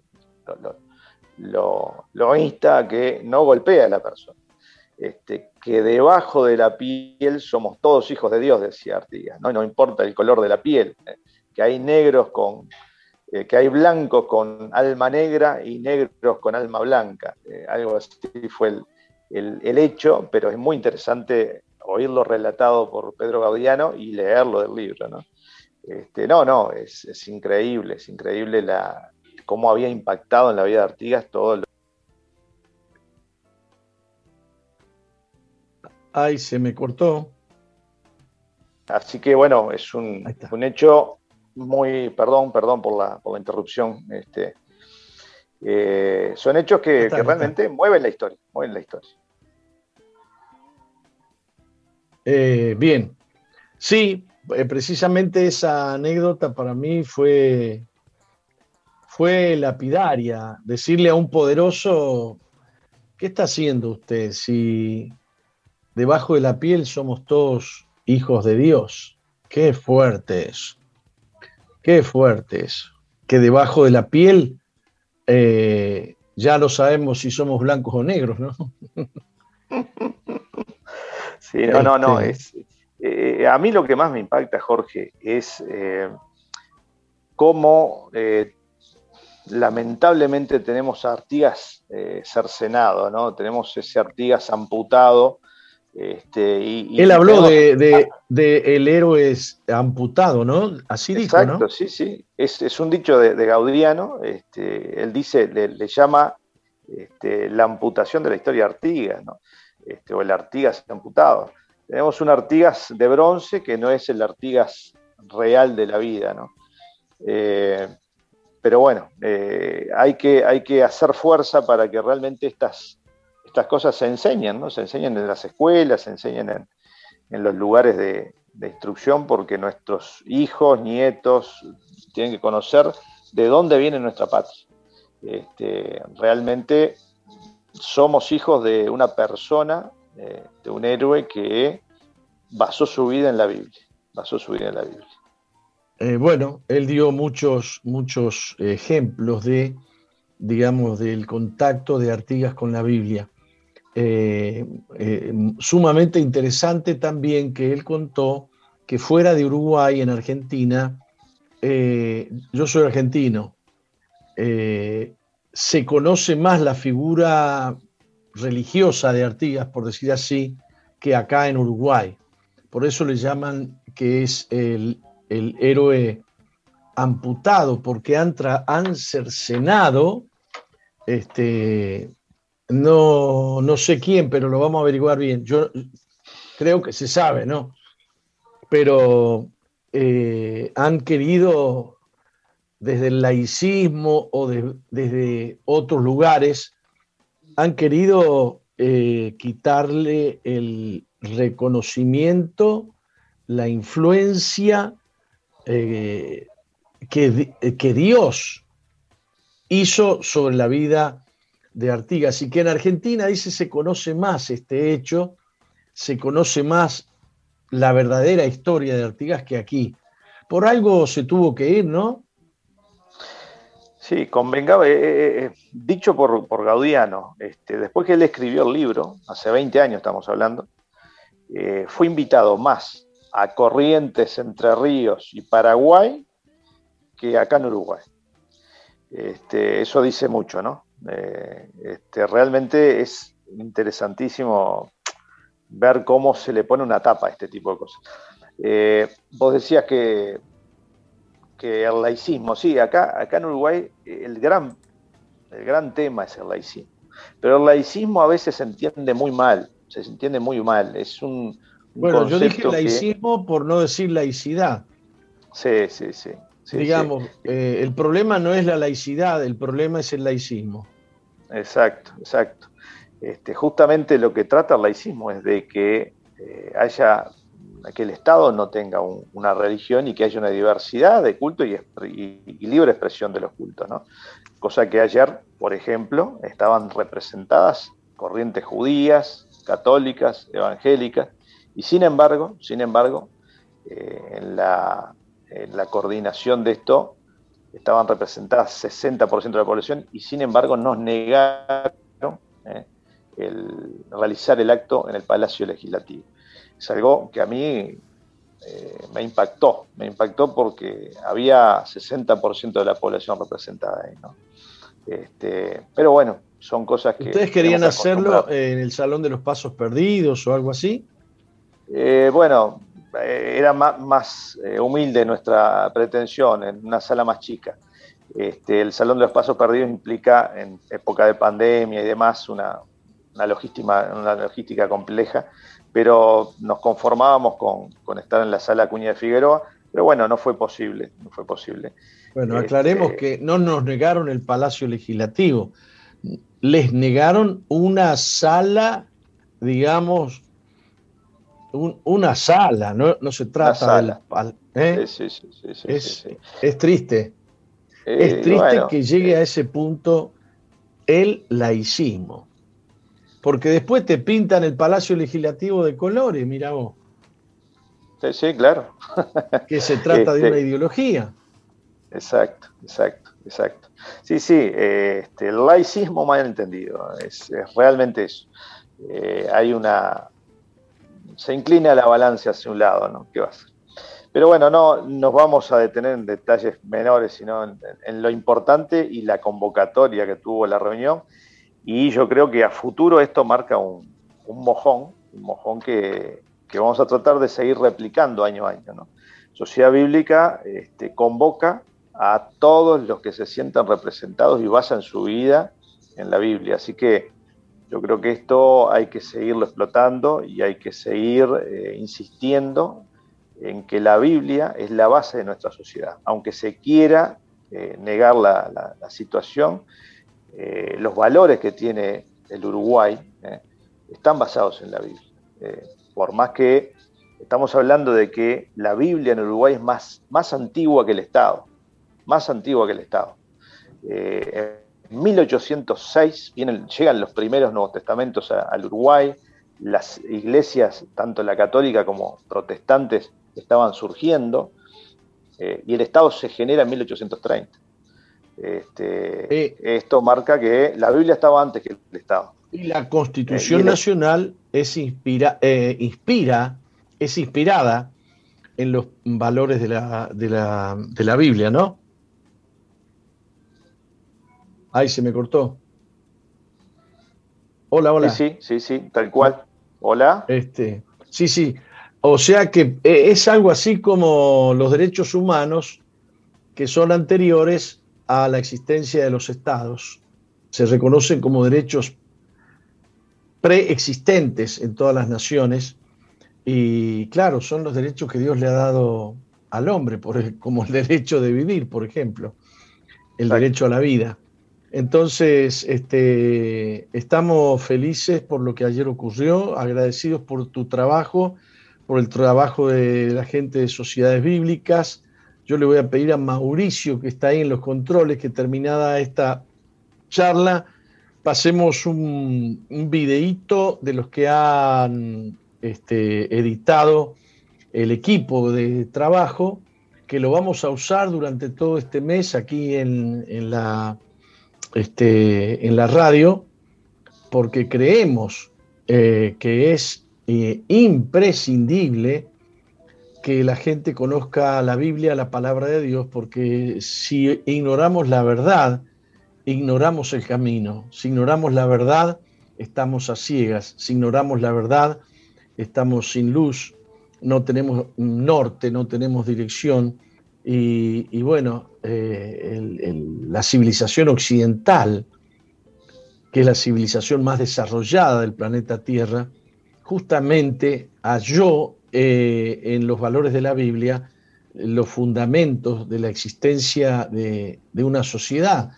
lo, insta a que no golpee a la persona. Este, que debajo de la piel somos todos hijos de Dios, decía Artigas, no, no importa el color de la piel, eh, que hay negros con, eh, que hay blancos con alma negra y negros con alma blanca. Eh, algo así fue el, hecho, pero es muy interesante oírlo relatado por Pedro Gaudiano y leerlo del libro. No, este, no, no es, increíble, es increíble la, cómo había impactado en la vida de Artigas todo lo Ay, se me cortó. Así que bueno, es un, un hecho muy, perdón, perdón por la, por la interrupción. Este, eh, son hechos que, realmente mueven la historia, mueven la historia. Eh, bien, sí, eh, precisamente esa anécdota para mí fue, fue lapidaria. Decirle a un poderoso, ¿qué está haciendo usted si debajo de la piel somos todos hijos de Dios? Qué fuerte es. Qué fuerte eso. Que debajo de la piel eh, ya lo sabemos si somos blancos o negros, ¿no? Sí, no, no, no. Este. Es, eh, a mí lo que más me impacta, Jorge, es eh, cómo lamentablemente tenemos a Artigas cercenado, ¿no? Tenemos ese Artigas amputado este, Él habló de, el héroe amputado, ¿no? Así dijo, Exacto, sí, sí. Es, un dicho de, Gaudiano. Este, él dice, le, llama este, la amputación de la historia de Artigas, ¿no? Este, o el Artigas amputado. Tenemos un Artigas de bronce que no es el Artigas real de la vida, ¿no? Eh, pero bueno, eh, hay, que, hay que hacer fuerza para que realmente estas estas cosas se enseñan, ¿no? Se enseñan en las escuelas, se enseñan en, los lugares de, instrucción, porque nuestros hijos, nietos, tienen que conocer de dónde viene nuestra patria. Este, realmente somos hijos de una persona, eh, de un héroe que basó su vida en la Biblia. Basó su vida en la Biblia. Eh, bueno, él dio muchos, muchos ejemplos de, digamos, del contacto de Artigas con la Biblia. Eh, eh, sumamente interesante también que él contó que fuera de Uruguay, en Argentina, eh, yo soy argentino, se conoce más la figura religiosa de Artigas, por decir así, que acá en Uruguay. Por eso le llaman que es el, héroe amputado, porque han, han cercenado, este, no, no sé quién, pero lo vamos a averiguar bien. Yo creo que se sabe, ¿no? Pero eh, han querido desde el laicismo o desde otros lugares, han querido eh, quitarle el reconocimiento, la influencia eh, que, que, Dios hizo sobre la vida de Artigas. Y que en Argentina, dice, se conoce más este hecho, se conoce más la verdadera historia de Artigas que aquí. Por algo se tuvo que ir, ¿no? Sí, convengaba, eh, eh, eh, dicho por, Gaudiano, este, después que él escribió el libro, hace 20 años estamos hablando, fue invitado más a Corrientes, Entre Ríos y Paraguay que acá en Uruguay. Este, eso dice mucho, ¿no? Este, realmente es interesantísimo ver cómo se le pone una tapa a este tipo de cosas. vos decías que que el laicismo, sí, acá, acá en Uruguay el gran, el gran tema es el laicismo, pero el laicismo a veces se entiende muy mal, se entiende muy mal, es un... bueno, yo dije laicismo por no decir laicidad. Sí, sí, sí. Digamos, eh, el problema no es la laicidad, el problema es el laicismo. Exacto, exacto. Este, justamente lo que trata el laicismo es de que eh, haya que el Estado no tenga una religión y que haya una diversidad de culto y, libre expresión de los cultos. ¿no? Cosa que ayer, por ejemplo, estaban representadas corrientes judías, católicas, evangélicas, y sin embargo, sin embargo, eh, en, la, coordinación de esto estaban representadas 60% de la población y sin embargo nos negaron eh, el realizar el acto en el Palacio Legislativo es algo que a mí eh, me impactó, me impactó porque había 60% de la población representada ahí, ¿no? Este, pero bueno, son cosas que... ¿Ustedes querían hacerlo en el Salón de los Pasos Perdidos o algo así? Eh, bueno, eh, era más, humilde nuestra pretensión, en una sala más chica. Este, el Salón de los Pasos Perdidos implica, en época de pandemia y demás, una, logística, una logística compleja pero nos conformábamos con, estar en la sala Cuña de Figueroa, pero bueno, no fue posible, no fue posible. Bueno, aclaremos este, que no nos negaron el Palacio Legislativo, les negaron una sala, digamos, una sala, no, se trata de ¿eh? es, es, triste. es eh, triste que llegue a eh. ese punto el laicismo porque después te pintan el Palacio Legislativo de colores, mira vos. Sí, sí, claro. que se trata de una este, ideología. Exacto, exacto, exacto. Sí, sí, este, el laicismo mal entendido, es, realmente eso. Eh, hay una... Se inclina la balanza hacia un lado, ¿no? ¿Qué va a hacer? Pero bueno, no nos vamos a detener en detalles menores, sino en lo importante y la convocatoria que tuvo la reunión y yo creo que a futuro esto marca un, mojón, un mojón que, vamos a tratar de seguir replicando año a año. Sociedad Bíblica este, convoca a todos los que se sientan representados y basan su vida en la Biblia. Así que yo creo que esto hay que seguirlo explotando y hay que seguir eh, insistiendo en que la Biblia es la base de nuestra sociedad. Aunque se quiera eh, negar la, situación, eh, los valores que tiene el Uruguay están basados en la Biblia. Por más que estamos hablando de que la Biblia en Uruguay es más, más antigua que el Estado, más antigua que el Estado. 1806 vienen, llegan los primeros Nuevos Testamentos al Uruguay, las iglesias, tanto la católica como protestantes, estaban surgiendo, y el Estado se genera en 1830. Este, Esto marca que la Biblia estaba antes que el Estado. Y la Constitución eh, Nacional es inspira, eh, inspira, es inspirada en los valores de la, de la, de la Biblia, ¿no? Ay, se me cortó. Hola, hola. Sí, sí, sí, tal cual. Hola. Este, sí, sí. O sea que eh, es algo así como los derechos humanos que son anteriores a la existencia de los estados. Se reconocen como derechos preexistentes en todas las naciones y claro, son los derechos que Dios le ha dado al hombre, por como el derecho de vivir, por ejemplo, el derecho a la vida. Entonces, este, estamos felices por lo que ayer ocurrió, agradecidos por tu trabajo, por el trabajo de la gente de sociedades bíblicas. Yo le voy a pedir a Mauricio, que está ahí en los controles, que terminada esta charla, pasemos un, un videíto de los que han este, editado el equipo de trabajo, que lo vamos a usar durante todo este mes aquí en la este, en la radio porque creemos eh, que es eh, imprescindible que la gente conozca la Biblia, la palabra de Dios, porque si ignoramos la verdad, ignoramos el camino. Si ignoramos la verdad, estamos a ciegas. Si ignoramos la verdad, estamos sin luz, no tenemos norte, no tenemos dirección. Y, bueno, eh, la civilización occidental, que es la civilización más desarrollada del planeta Tierra, justamente halló eh, en los valores de la Biblia los fundamentos de la existencia de, una sociedad.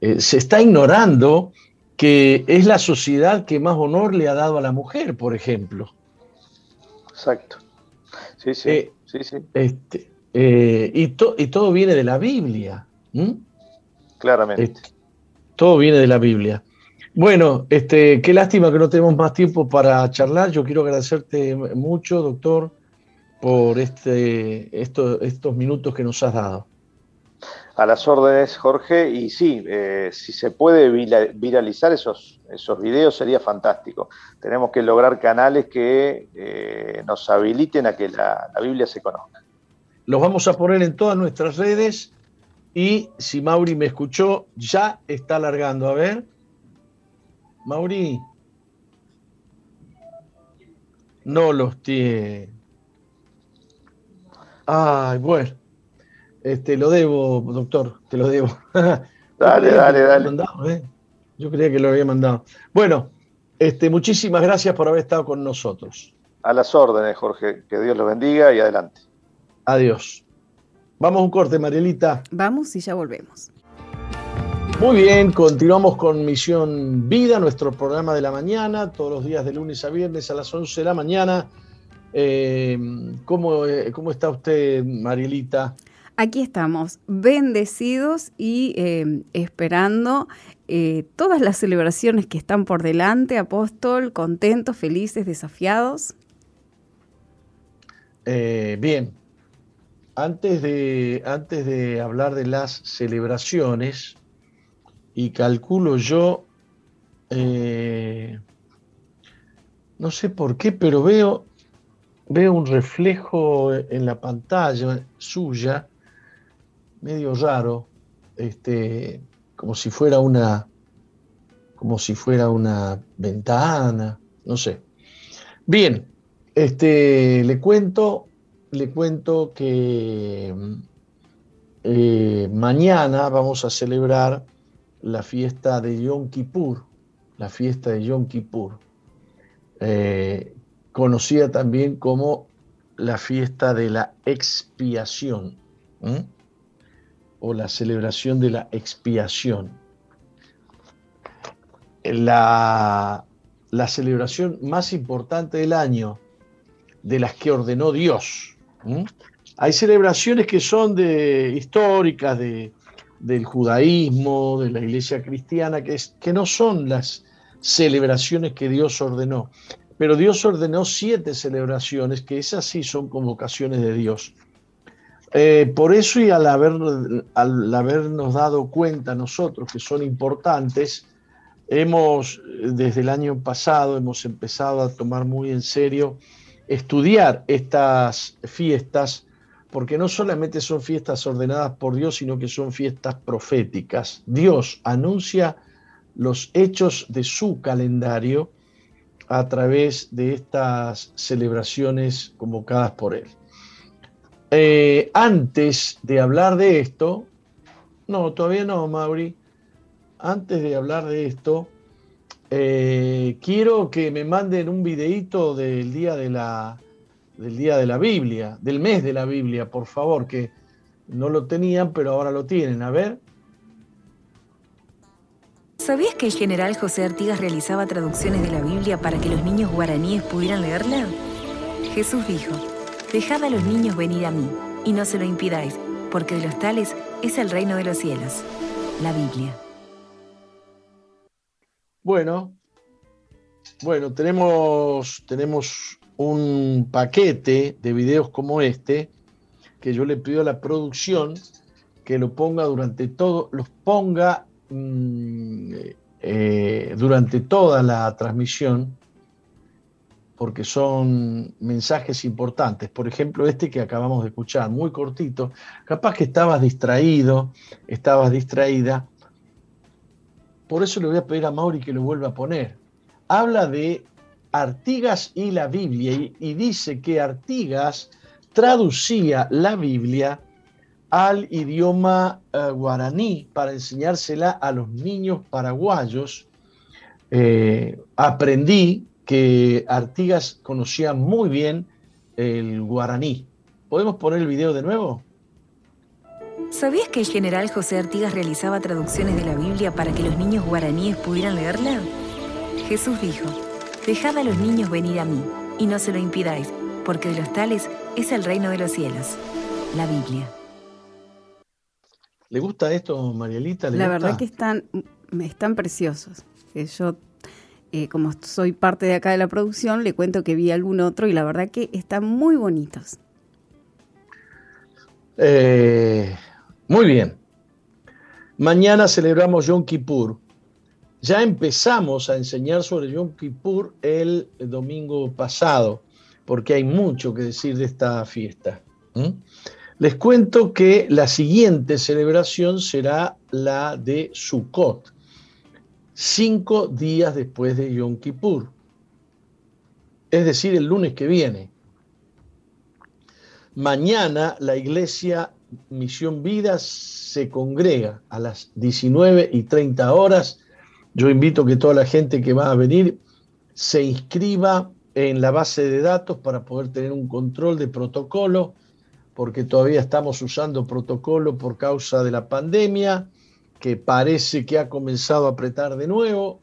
Eh, se está ignorando que es la sociedad que más honor le ha dado a la mujer, por ejemplo. Exacto. Sí, sí. sí, sí. Este, eh, y, todo viene de la Biblia. Claramente. Este, todo viene de la Biblia. Bueno, este, qué lástima que no tenemos más tiempo para charlar. Yo quiero agradecerte mucho, doctor, por este, estos minutos que nos has dado. A las órdenes, Jorge, y sí, eh, si se puede viralizar esos, esos videos sería fantástico. Tenemos que lograr canales que eh, nos habiliten a que la Biblia se conozca. Los vamos a poner en todas nuestras redes y si Mauri me escuchó, ya está largando. A ver. Mauri. No los tiene. Ay, bueno. Este, lo debo, doctor, te lo debo. dale, dale, dale. ¿eh? Yo creía que lo había mandado. Bueno, este, muchísimas gracias por haber estado con nosotros. A las órdenes, Jorge. Que Dios los bendiga y adelante. Adiós. Vamos a un corte, Marielita. Vamos y ya volvemos. Muy bien, continuamos con Misión Vida, nuestro programa de la mañana, todos los días de lunes a viernes a las 11 de la mañana. Eh, ¿cómo, eh, ¿cómo, está usted, Marielita? Aquí estamos, bendecidos y eh, esperando todas las celebraciones que están por delante, apóstol, contentos, felices, desafiados. bien, antes de, antes de hablar de las celebraciones, y calculo yo, eh, no sé por qué, pero veo, veo un reflejo en la pantalla suya, medio raro, este, como si fuera una, como si fuera una ventana, no sé. Bien, este, le cuento le cuento que eh, mañana vamos a celebrar la fiesta de Yom Kippur, la fiesta de Yom Kippur, eh, conocida también como la fiesta de la expiación o la celebración de la expiación. La, la celebración más importante del año de las que ordenó Dios ¿Mm? Hay celebraciones que son de, históricas de, del judaísmo, de la iglesia cristiana, que, es, que no son las celebraciones que Dios ordenó. Pero Dios ordenó siete celebraciones, que esas sí son convocaciones de Dios. Eh, por eso y al, haber, al habernos dado cuenta nosotros que son importantes, hemos desde el año pasado hemos empezado a tomar muy en serio estudiar estas fiestas, porque no solamente son fiestas ordenadas por Dios, sino que son fiestas proféticas. Dios anuncia los hechos de su calendario a través de estas celebraciones convocadas por Él. Eh, antes de hablar de esto, no, todavía no, Mauri, antes de hablar de esto, eh, quiero que me manden un videíto del día de la del día de la Biblia, del mes de la Biblia, por favor, que no lo tenían, pero ahora lo tienen. A ver. ¿Sabías que el general José Artigas realizaba traducciones de la Biblia para que los niños guaraníes pudieran leerla? Jesús dijo, Dejad a los niños venir a mí, y no se lo impidáis, porque de los tales es el reino de los cielos. La Biblia. Bueno, bueno, tenemos, tenemos un paquete de videos como este que yo le pido a la producción que lo ponga durante todo, los ponga mm, eh, durante toda la transmisión, porque son mensajes importantes. Por ejemplo, este que acabamos de escuchar, muy cortito. Capaz que estabas distraído, estabas distraída, por eso le voy a pedir a Mauri que lo vuelva a poner. Habla de Artigas y la Biblia y, dice que Artigas traducía la Biblia al idioma eh, guaraní para enseñársela a los niños paraguayos. Eh, aprendí que Artigas conocía muy bien el guaraní. ¿Podemos poner el video de nuevo? ¿Sabías que el general José Artigas realizaba traducciones de la Biblia para que los niños guaraníes pudieran leerla? Jesús dijo, Dejad a los niños venir a mí, y no se lo impidáis, porque de los tales es el reino de los cielos. La Biblia. ¿Le gusta esto, Marielita? la verdad que están, están preciosos. Yo, eh, como soy parte de acá de la producción, le cuento que vi algún otro y la verdad que están muy bonitos. Eh, muy bien. Mañana celebramos Yom Kippur. Ya empezamos a enseñar sobre Yom Kippur el domingo pasado, porque hay mucho que decir de esta fiesta. Les cuento que la siguiente celebración será la de Sukkot, cinco días después de Yom Kippur, es decir, el lunes que viene. Mañana la iglesia Misión Vida se congrega a las 19 y 30 horas. Yo invito que toda la gente que va a venir se inscriba en la base de datos para poder tener un control de protocolo, porque todavía estamos usando protocolo por causa de la pandemia, que parece que ha comenzado a apretar de nuevo.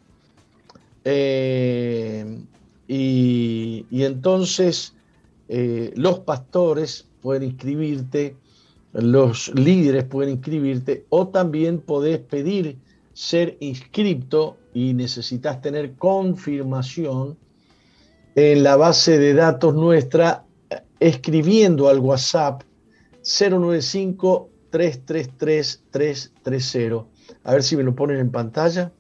Eh, y, entonces eh, los pastores pueden inscribirte los líderes pueden inscribirte o también podés pedir ser inscripto y necesitas tener confirmación en la base de datos nuestra escribiendo al WhatsApp 095 333 330. A ver si me lo ponen en pantalla.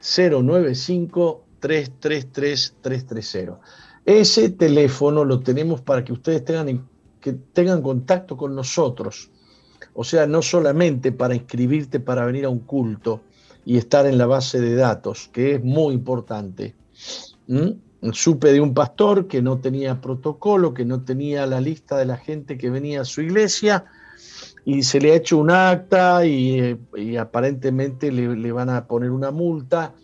095 333 330. Ese teléfono lo tenemos para que ustedes tengan en que tengan contacto con nosotros. O sea, no solamente para inscribirte para venir a un culto y estar en la base de datos, que es muy importante. ¿Mm? Supe de un pastor que no tenía protocolo, que no tenía la lista de la gente que venía a su iglesia y se le ha hecho un acta y, aparentemente le, van a poner una multa.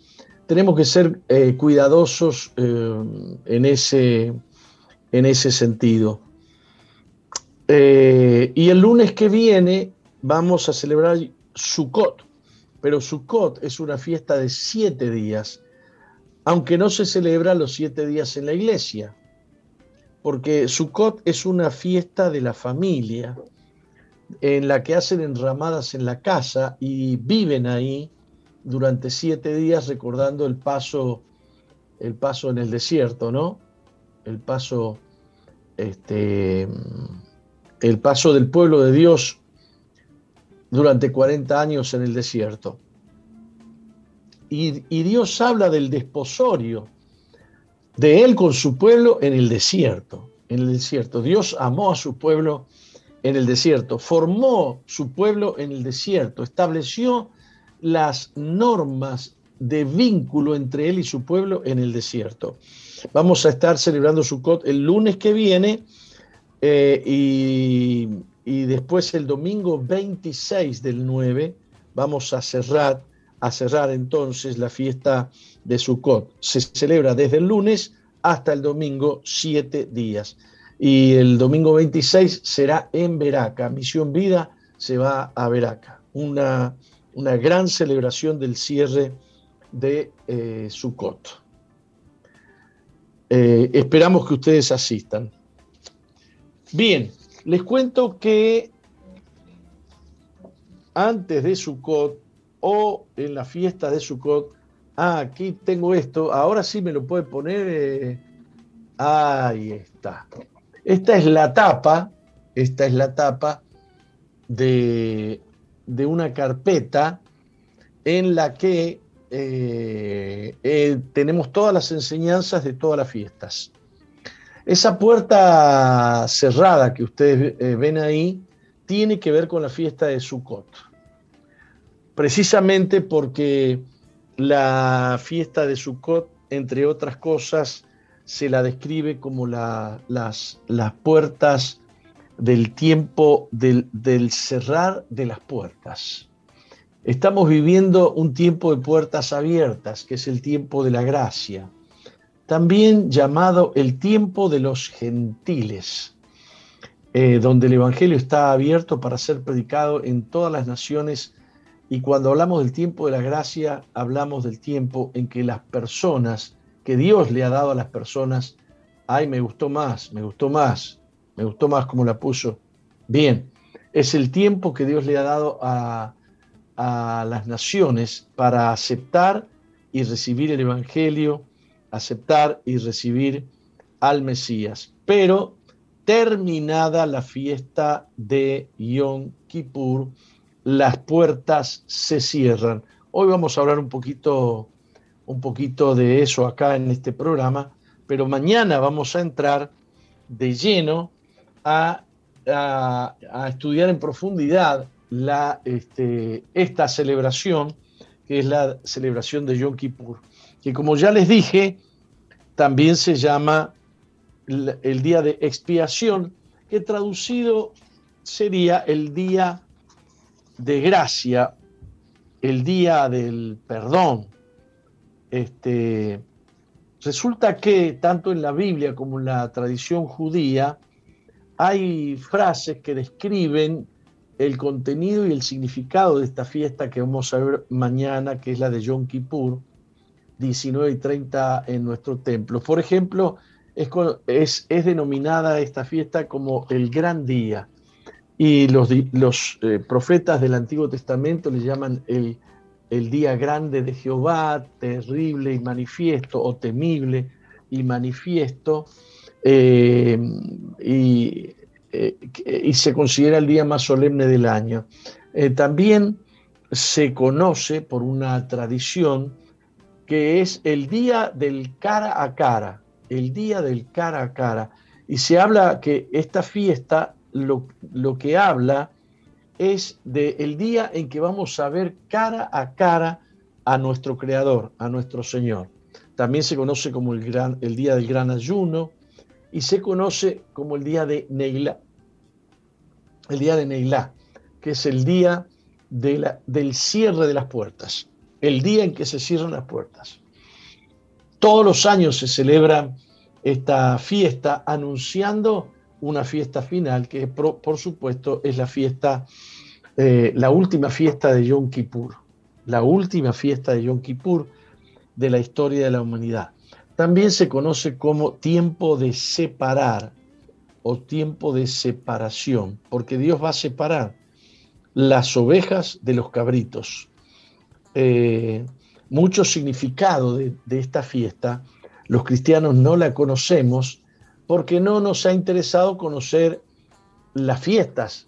Tenemos que ser eh, cuidadosos eh, en, ese, en ese sentido. Eh, y el lunes que viene vamos a celebrar Sukkot, pero Sukkot es una fiesta de siete días, aunque no se celebra los siete días en la iglesia, porque Sukkot es una fiesta de la familia en la que hacen enramadas en la casa y viven ahí durante siete días recordando el paso, el paso en el desierto, ¿no? El paso, este, el paso del pueblo de Dios durante 40 años en el desierto. Y, Dios habla del desposorio de Él con su pueblo en el desierto. en el desierto. Dios amó a su pueblo en el desierto, formó su pueblo en el desierto, estableció las normas de vínculo entre él y su pueblo en el desierto. Vamos a estar celebrando Sukkot el lunes que viene eh, y, después el domingo 26 del 9 vamos a cerrar, a cerrar entonces la fiesta de Sukkot. Se celebra desde el lunes hasta el domingo siete días. Y el domingo 26 será en Veraca. Misión Vida se va a Veraca. Una, una gran celebración del cierre de eh, Sukkot. Eh, esperamos que ustedes asistan. Bien, les cuento que antes de Sukkot o en la fiesta de Sukkot Ah, aquí tengo esto. Ahora sí me lo puede poner. Eh, ahí está. Esta es la tapa. Esta es la tapa de, una carpeta en la que eh, eh, tenemos todas las enseñanzas de todas las fiestas. Esa puerta cerrada que ustedes ven ahí tiene que ver con la fiesta de Sukkot. Precisamente porque la fiesta de Sukkot, entre otras cosas, se la describe como las, las, puertas del tiempo del, del cerrar de las puertas. Estamos viviendo un tiempo de puertas abiertas, que es el tiempo de la gracia, también llamado el tiempo de los gentiles, eh, donde el Evangelio está abierto para ser predicado en todas las naciones y cuando hablamos del tiempo de la gracia, hablamos del tiempo en que las personas, que Dios le ha dado a las personas, ay, me gustó más, me gustó más, me gustó más como la puso. Bien, es el tiempo que Dios le ha dado a, a las naciones para aceptar y recibir el Evangelio, aceptar y recibir al Mesías. Pero terminada la fiesta de Yom Kippur, las puertas se cierran. Hoy vamos a hablar un poquito, un poquito de eso acá en este programa, pero mañana vamos a entrar de lleno a, estudiar en profundidad la, este, esta celebración, que es la celebración de Yom Kippur, que como ya les dije, también se llama el día de expiación, que traducido sería el día de gracia, el día del perdón. Este, resulta que tanto en la Biblia como en la tradición judía hay frases que describen el contenido y el significado de esta fiesta que vamos a ver mañana, que es la de Yom Kippur, 19 y 30 en nuestro templo. Por ejemplo, es, denominada esta fiesta como el gran día y los, los eh, profetas del Antiguo Testamento le llaman el, día grande de Jehová, terrible y manifiesto, o temible y manifiesto, eh, y, eh, y, se considera el día más solemne del año. también se conoce por una tradición que es el día del cara a cara, el día del cara a cara. Y se habla que esta fiesta lo, que habla es del día en que vamos a ver cara a cara a nuestro Creador, a nuestro Señor. También se conoce como el, gran, el día del gran ayuno y se conoce como el día de Neilá. El día de Neilá, que es el día del cierre de las puertas, el día en que se cierran las puertas. Todos los años se celebra esta fiesta anunciando una fiesta final que por, supuesto es la fiesta, eh, la última fiesta de Yom Kippur, la última fiesta de Yom Kippur de la historia de la humanidad. También se conoce como tiempo de separar o tiempo de separación, porque Dios va a separar las ovejas de los cabritos. Eh, mucho significado de, esta fiesta, los cristianos no la conocemos, porque no nos ha interesado conocer las fiestas,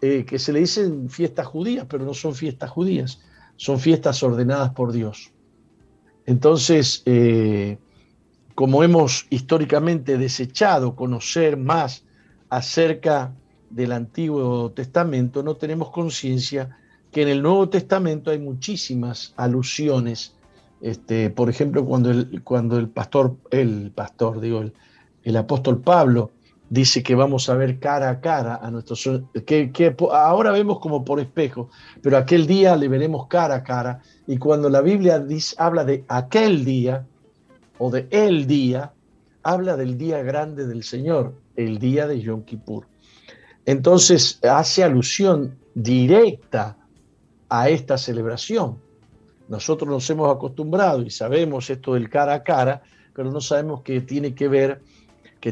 eh, que se le dicen fiestas judías, pero no son fiestas judías, son fiestas ordenadas por Dios. Entonces, eh, como hemos históricamente desechado conocer más acerca del Antiguo Testamento, no tenemos conciencia que en el Nuevo Testamento hay muchísimas alusiones. Este, por ejemplo, cuando el, cuando el pastor, el pastor, digo, el, apóstol Pablo dice que vamos a ver cara a cara a nuestros que, que ahora vemos como por espejo, pero aquel día le veremos cara a cara. Y cuando la Biblia dice, habla de aquel día o de el día, habla del día grande del Señor, el día de Yom Kippur. Entonces hace alusión directa a esta celebración. Nosotros nos hemos acostumbrado y sabemos esto del cara a cara, pero no sabemos que tiene que ver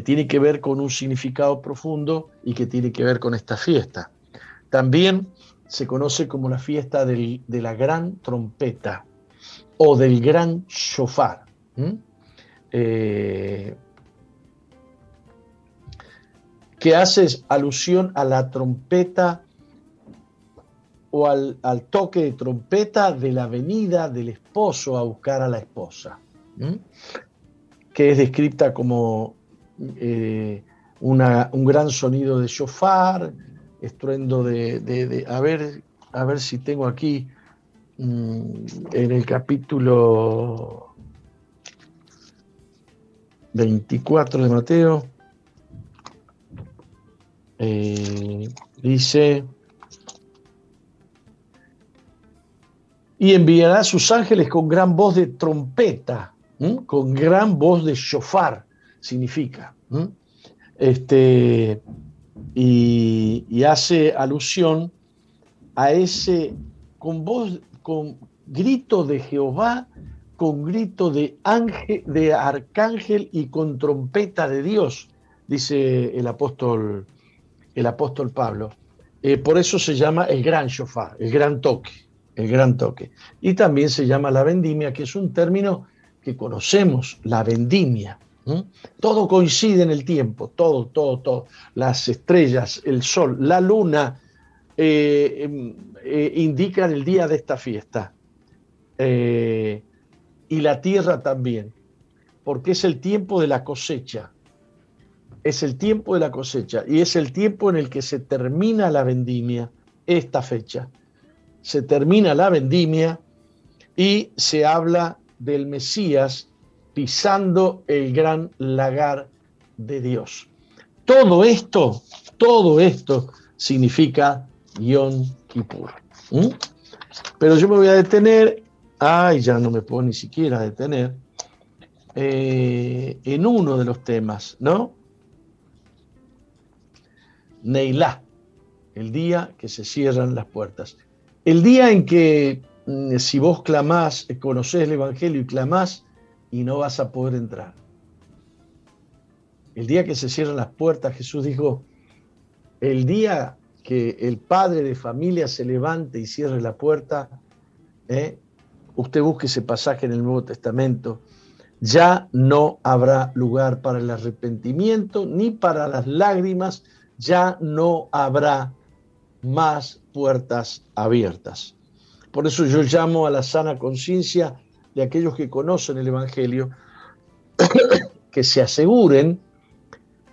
tiene que ver con un significado profundo y que tiene que ver con esta fiesta. También se conoce como la fiesta de la gran trompeta o del gran shofar, eh, que hace alusión a la trompeta o al, toque de trompeta de la venida del esposo a buscar a la esposa, que es descrita como eh, un gran sonido de shofar, estruendo de, a, ver, a ver si tengo aquí mm, en el capítulo 24 de Mateo, eh, dice, y enviará a sus ángeles con gran voz de trompeta, con gran voz de shofar, significa. Este, y, hace alusión a ese, con voz, con grito de Jehová, con grito de ángel, de arcángel y con trompeta de Dios, dice el apóstol, el apóstol Pablo. Eh, por eso se llama el gran shofar, el gran toque el gran toque. Y también se llama la vendimia, que es un término que conocemos, la vendimia. Todo coincide en el tiempo, todo, todo, todo. Las estrellas, el sol, la luna eh, em, eh, indican el día de esta fiesta. Eh, y la tierra también, porque es el tiempo de la cosecha. Es el tiempo de la cosecha y es el tiempo en el que se termina la vendimia, esta fecha se termina la vendimia y se habla del Mesías pisando el gran lagar de Dios. Todo esto, todo esto significa Yom Kippur. Pero yo me voy a detener, ay, ya no me puedo ni siquiera detener, eh, en uno de los temas, ¿no? Neilá, el día que se cierran las puertas. El día en que mm, si vos clamás, conocés el Evangelio y clamás y no vas a poder entrar. El día que se cierran las puertas, Jesús dijo, el día que el padre de familia se levante y cierre la puerta, ¿eh? usted busque ese pasaje en el Nuevo Testamento, ya no habrá lugar para el arrepentimiento ni para las lágrimas, ya no habrá más puertas abiertas. Por eso yo llamo a la sana conciencia de aquellos que conocen el Evangelio que se aseguren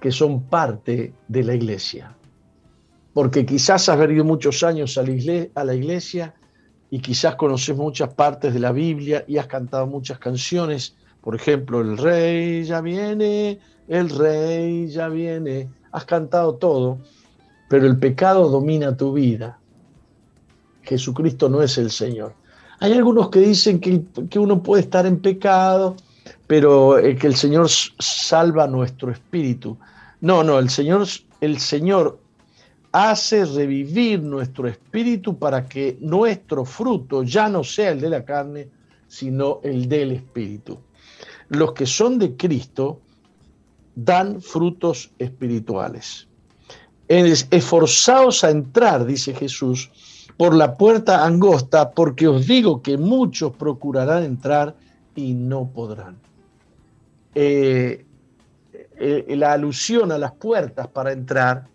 que son parte de la iglesia. Porque quizás has venido muchos años a la, iglesia, y quizás conoces muchas partes de la Biblia y has cantado muchas canciones. Por ejemplo, el rey ya viene, el rey ya viene. Has cantado todo, pero el pecado domina tu vida. Jesucristo no es el Señor. Hay algunos que dicen que, uno puede estar en pecado, pero eh, que el Señor salva nuestro espíritu. No, no, el Señor, el Señor hace revivir nuestro espíritu para que nuestro fruto ya no sea el de la carne, sino el del espíritu. Los que son de Cristo dan frutos espirituales esforzaos a entrar, dice Jesús, por la puerta angosta, porque os digo que muchos procurarán entrar y no podrán. Eh, eh, la alusión a las puertas para entrar,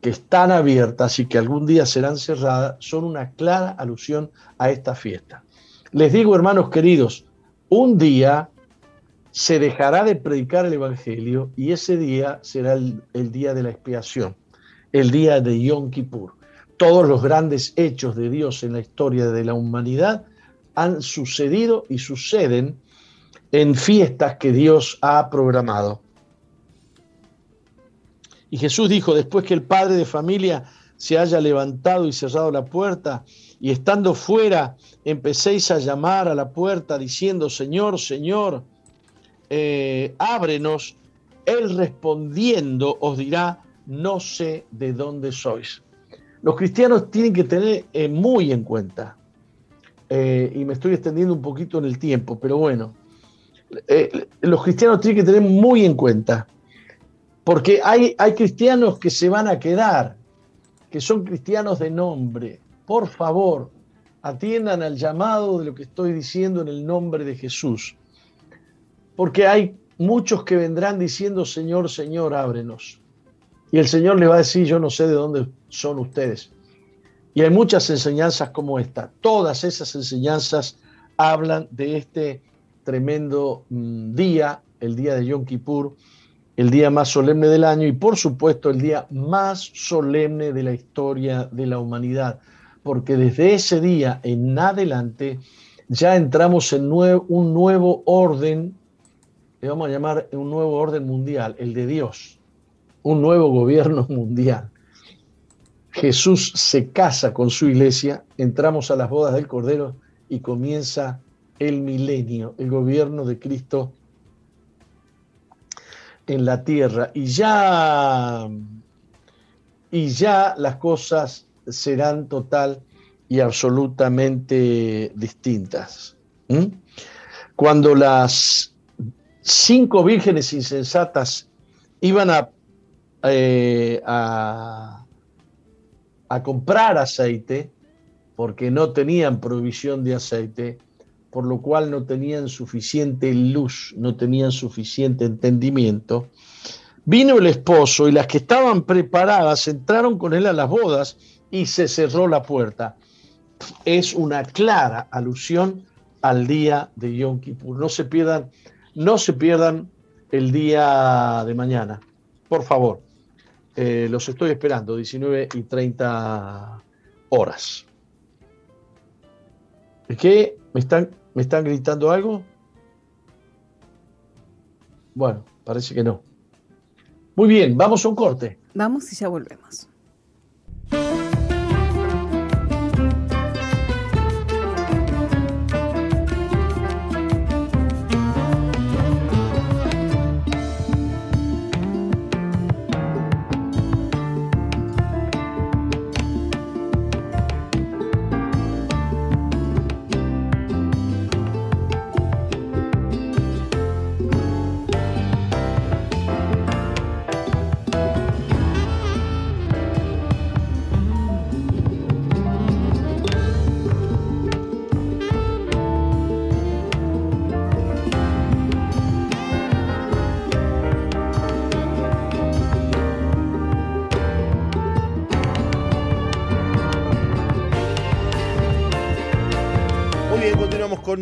que están abiertas y que algún día serán cerradas, son una clara alusión a esta fiesta. Les digo, hermanos queridos, un día se dejará de predicar el Evangelio y ese día será el, día de la expiación, el día de Yom Kippur. Todos los grandes hechos de Dios en la historia de la humanidad han sucedido y suceden en fiestas que Dios ha programado. Y Jesús dijo, después que el padre de familia se haya levantado y cerrado la puerta, y estando fuera empecéis a llamar a la puerta diciendo, Señor, Señor, eh, ábrenos, Él respondiendo os dirá, no sé de dónde sois. Los cristianos tienen que tener eh, muy en cuenta, eh, y me estoy extendiendo un poquito en el tiempo, pero bueno, los cristianos tienen que tener muy en cuenta, porque hay, hay cristianos que se van a quedar, que son cristianos de nombre. Por favor, atiendan al llamado de lo que estoy diciendo en el nombre de Jesús. Porque hay muchos que vendrán diciendo, Señor, Señor, ábrenos. Y el Señor les va a decir, yo no sé de dónde son ustedes. Y hay muchas enseñanzas como esta. Todas esas enseñanzas hablan de este tremendo mm, día, el día de Yom Kippur, el día más solemne del año y por supuesto el día más solemne de la historia de la humanidad porque desde ese día en adelante ya entramos en un nuevo orden, le vamos a llamar un nuevo orden mundial, el de Dios, un nuevo gobierno mundial. Jesús se casa con su iglesia, entramos a las bodas del Cordero y comienza el milenio, el gobierno de Cristo en la tierra. Y ya, y ya las cosas serán total y absolutamente distintas. Cuando las cinco vírgenes insensatas iban a, eh, a, a comprar aceite, porque no tenían provisión de aceite, por lo cual no tenían suficiente luz, no tenían suficiente entendimiento, vino el esposo y las que estaban preparadas entraron con él a las bodas y se cerró la puerta. Es una clara alusión al día de Yom Kippur. No se pierdan, no se pierdan el día de mañana. Por favor, eh, los estoy esperando, 19 y 30 horas. ¿Es que me están, me están gritando algo? Bueno, parece que no. Muy bien, vamos a un corte. Vamos y ya volvemos.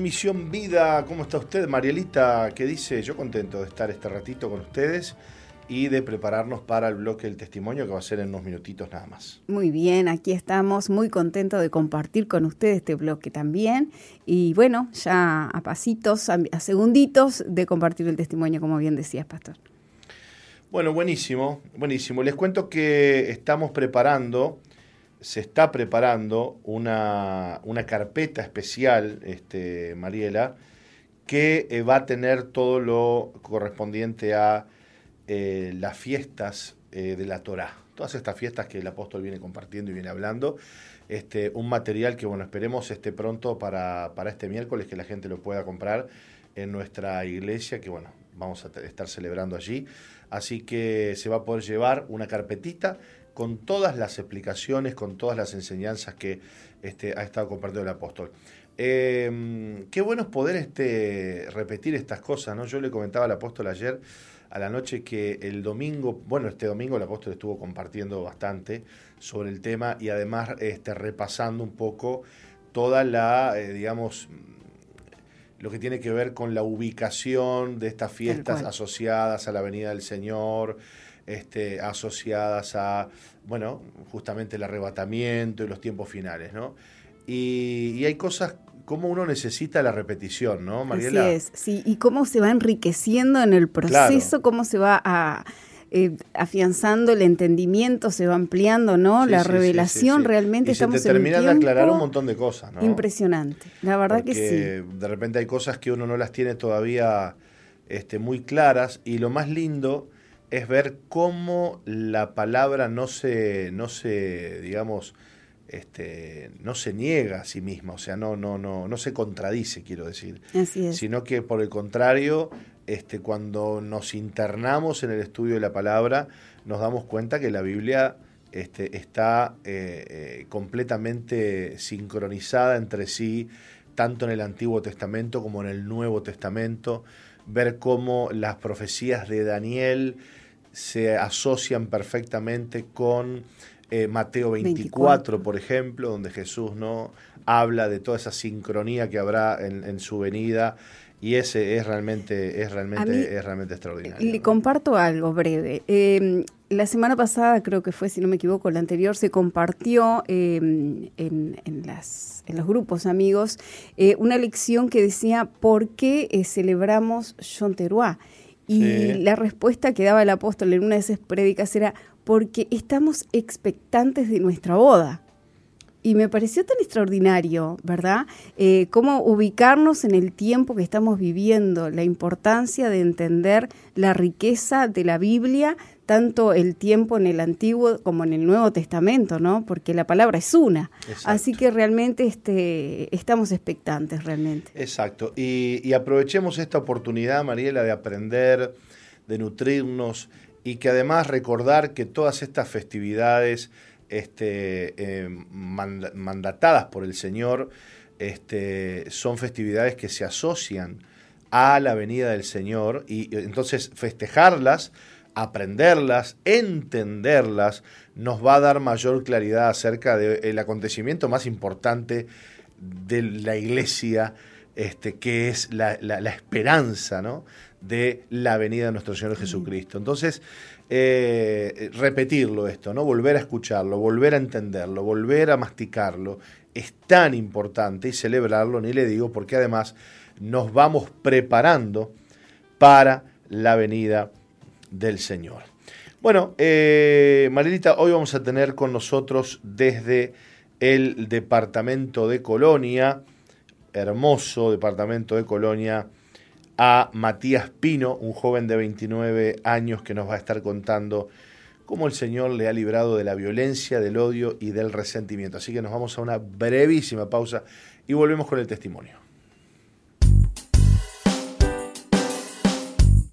Misión Vida. ¿Cómo está usted, Marielita? ¿Qué dice? Yo contento de estar este ratito con ustedes y de prepararnos para el bloque del testimonio que va a ser en unos minutitos nada más. Muy bien, aquí estamos muy contentos de compartir con ustedes este bloque también y bueno, ya a pasitos, a, segunditos de compartir el testimonio, como bien decías, Pastor. Bueno, buenísimo, buenísimo. Les cuento que estamos preparando se está preparando una, carpeta especial, este, Mariela, que eh, va a tener todo lo correspondiente a eh, las fiestas eh, de la Torá. Todas estas fiestas que el apóstol viene compartiendo y viene hablando. Este, un material que, bueno, esperemos esté pronto para, para este miércoles, que la gente lo pueda comprar en nuestra iglesia, que, bueno, vamos a estar celebrando allí. Así que se va a poder llevar una carpetita con todas las explicaciones, con todas las enseñanzas que este, ha estado compartiendo el apóstol. Em, qué bueno es poder este, repetir estas cosas, ¿no? Yo le comentaba al apóstol ayer a la noche que el domingo, bueno, este domingo el apóstol estuvo compartiendo bastante sobre el tema y además este, repasando un poco toda la, eh, digamos, lo que tiene que ver con la ubicación de estas fiestas asociadas a la Venida del Señor, este, asociadas a, bueno, justamente el arrebatamiento y los tiempos finales, ¿no? Y, hay cosas como uno necesita la repetición, ¿no, Mariela? Así es, sí, y cómo se va enriqueciendo en el proceso, cómo se va a eh, afianzando el entendimiento, se va ampliando, ¿no? la revelación realmente y estamos se te termina de aclarar un montón de cosas, ¿no? Impresionante, la verdad que sí. De repente hay cosas que uno no las tiene todavía este, muy claras y lo más lindo es ver cómo la palabra no se, no se, digamos, este, no se niega a sí misma, o sea, no, no, no, no se contradice, quiero decir. Así es. Sino que por el contrario, este, cuando nos internamos en el estudio de la palabra, nos damos cuenta que la Biblia este, está eh, eh, completamente sincronizada entre sí, tanto en el Antiguo Testamento como en el Nuevo Testamento, ver cómo las profecías de Daniel se asocian perfectamente con eh, Mateo 24, por ejemplo, donde Jesús no habla de toda esa sincronía que habrá en su venida y ese es realmente, es realmente, es realmente extraordinario. Le comparto algo breve. Em, la semana pasada, creo que fue, si no me equivoco, la anterior, se compartió em, en, en, las, en los grupos amigos eh, una lección que decía ¿por qué eh, celebramos Teruá? Y la respuesta que daba el apóstol en una de esas prédicas era porque estamos expectantes de nuestra boda y me pareció tan extraordinario, ¿verdad? Eh, cómo ubicarnos en el tiempo que estamos viviendo, la importancia de entender la riqueza de la Biblia, tanto el tiempo en el Antiguo como en el Nuevo Testamento, ¿no? Porque la palabra es una. Así que realmente este, estamos expectantes, realmente. Exacto. Y, y aprovechemos esta oportunidad, Mariela, de aprender, de nutrirnos y que además recordar que todas estas festividades este, eh, mandatadas por el Señor, este, son festividades que se asocian a la venida del Señor y entonces festejarlas, aprenderlas, entenderlas, nos va a dar mayor claridad acerca del acontecimiento más importante de la iglesia, este, que es la, la, la esperanza ¿no? de la venida de nuestro Señor Jesucristo. Entonces, eh, repetirlo esto, ¿no? Volver a escucharlo, volver a entenderlo, volver a masticarlo, es tan importante y celebrarlo, ni le digo, porque además nos vamos preparando para la venida del Señor. Bueno, eh, Marilita, hoy vamos a tener con nosotros desde el departamento de Colonia, hermoso departamento de Colonia, a Matías Pino, un joven de 29 años que nos va a estar contando cómo el Señor le ha librado de la violencia, del odio y del resentimiento. Así que nos vamos a una brevísima pausa y volvemos con el testimonio.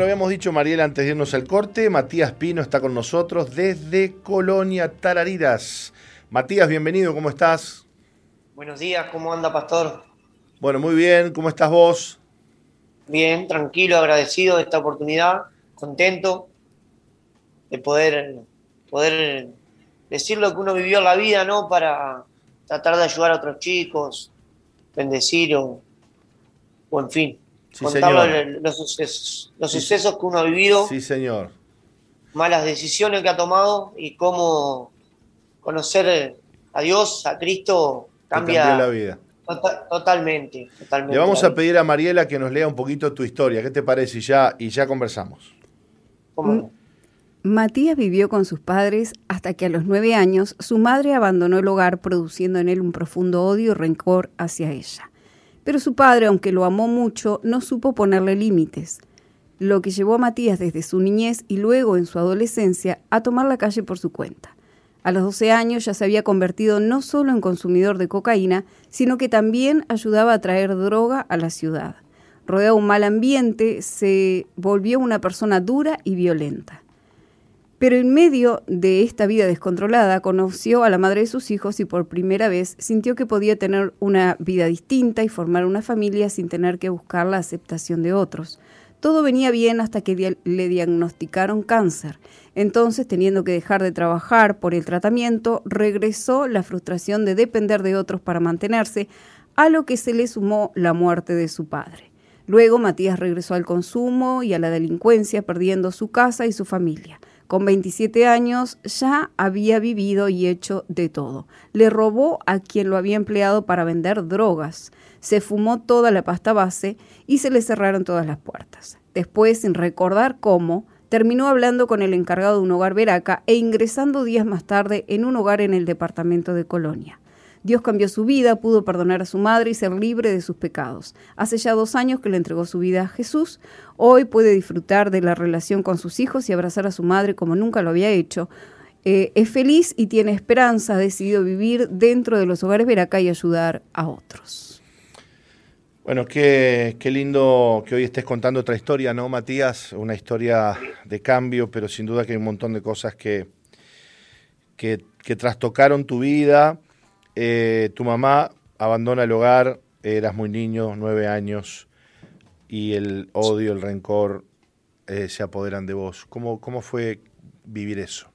Lo habíamos dicho, Mariela, antes de irnos al corte, Matías Pino está con nosotros desde Colonia Tarariras. Matías, bienvenido, ¿cómo estás? Buenos días, ¿cómo anda, Pastor? Bueno, muy bien, ¿cómo estás vos? Bien, tranquilo, agradecido de esta oportunidad, contento de poder, poder decir lo que uno vivió en la vida, ¿no? Para tratar de ayudar a otros chicos, bendecir o, en fin, contar los, sucesos, los sucesos que uno ha vivido. Sí, señor. Malas decisiones que ha tomado y cómo conocer a Dios, a Cristo, cambia la vida. Tota-, totalmente, totalmente. Le vamos a pedir a Mariela que nos lea un poquito tu historia. ¿Qué te parece? Y ya, y ya conversamos. Matías vivió con sus padres hasta que a los nueve años su madre abandonó el hogar produciendo en él un profundo odio y rencor hacia ella. Pero su padre, aunque lo amó mucho, no supo ponerle límites, lo que llevó a Matías desde su niñez y luego en su adolescencia a tomar la calle por su cuenta. A los 12 años ya se había convertido no solo en consumidor de cocaína, sino que también ayudaba a traer droga a la ciudad. Rodeado de un mal ambiente, se volvió una persona dura y violenta. Pero en medio de esta vida descontrolada conoció a la madre de sus hijos y por primera vez sintió que podía tener una vida distinta y formar una familia sin tener que buscar la aceptación de otros. Todo venía bien hasta que le diagnosticaron cáncer. Entonces, teniendo que dejar de trabajar por el tratamiento, regresó la frustración de depender de otros para mantenerse, a lo que se le sumó la muerte de su padre. Luego, Matías regresó al consumo y a la delincuencia, perdiendo su casa y su familia. Con 27 años ya había vivido y hecho de todo. Le robó a quien lo había empleado para vender drogas. Se fumó toda la pasta base y se le cerraron todas las puertas. Después, sin recordar cómo, terminó hablando con el encargado de un hogar veraca e ingresando días más tarde en un hogar en el departamento de Colonia. Dios cambió su vida, pudo perdonar a su madre y ser libre de sus pecados. Hace ya dos años que le entregó su vida a Jesús. Hoy puede disfrutar de la relación con sus hijos y abrazar a su madre como nunca lo había hecho. Eh, es feliz y tiene esperanza, ha decidido vivir dentro de los hogares Veraca y ayudar a otros. Bueno, qué, qué, lindo que hoy estés contando otra historia, ¿no, Matías? Una historia de cambio, pero sin duda que hay un montón de cosas que, que, que trastocaron tu vida eh, tu mamá abandona el hogar, eras muy niño, nueve años, y el odio, el rencor eh, se apoderan de vos. ¿Cómo, ¿Cómo fue vivir eso?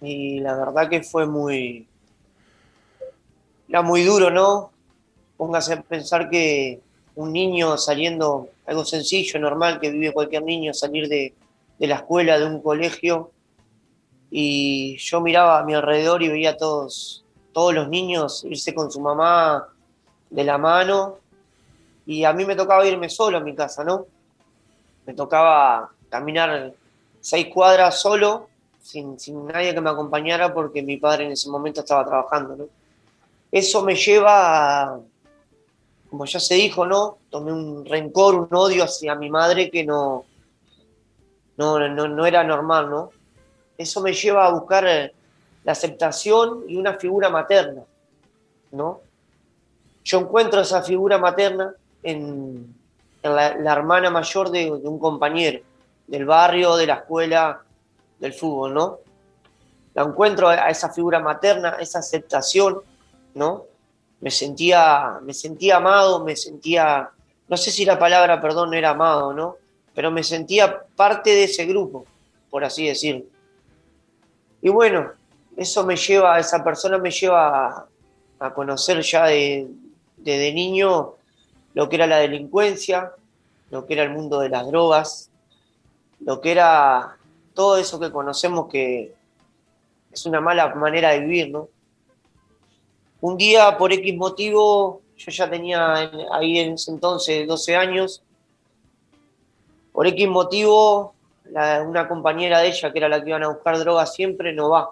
Y la verdad que fue muy... Era muy duro, ¿no? Póngase a pensar que un niño saliendo, algo sencillo, normal, que vive cualquier niño, salir de, de la escuela, de un colegio, y yo miraba a mi alrededor y veía a todos todos los niños irse con su mamá de la mano y a mí me tocaba irme solo a mi casa, ¿no? Me tocaba caminar seis cuadras solo, sin, nadie que me acompañara porque mi padre en ese momento estaba trabajando, ¿no? Eso me lleva a, como ya se dijo, ¿no? Tomé un rencor, un odio hacia mi madre que no, no, no, no era normal, ¿no? Eso me lleva a buscar la aceptación y una figura materna, ¿no? Yo encuentro esa figura materna en, la, hermana mayor de, un compañero, del barrio, de la escuela, del fútbol, ¿no? La encuentro a esa figura materna, esa aceptación, ¿no? Me sentía, me sentía amado, me sentía, no sé si la palabra, perdón, era amado, ¿no? Pero me sentía parte de ese grupo, por así decirlo. Y bueno, eso me lleva, esa persona me lleva a, conocer ya de, desde niño lo que era la delincuencia, lo que era el mundo de las drogas, lo que era todo eso que conocemos que es una mala manera de vivir, ¿no? Un día, por X motivo, yo ya tenía ahí en ese entonces 12 años, por X motivo, una compañera de ella, que era la que iban a buscar drogas siempre, no va.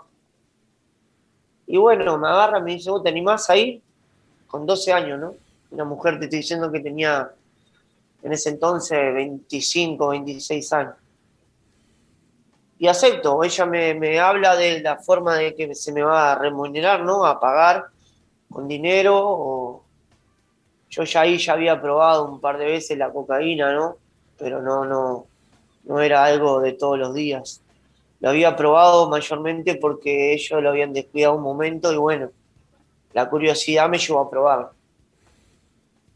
Y bueno, me agarra, me dice, ¿vos te animás a ir? Con 12 años, ¿no? Una mujer, te estoy diciendo que tenía en ese entonces 25, 26 años. Y acepto, ella me, habla de la forma de que se me va a remunerar, ¿no? A pagar con dinero. Yo ya ahí ya había probado un par de veces la cocaína, ¿no? Pero no, no, no era algo de todos los días. Lo había probado mayormente porque ellos lo habían descuidado un momento y bueno, la curiosidad me llevó a probar.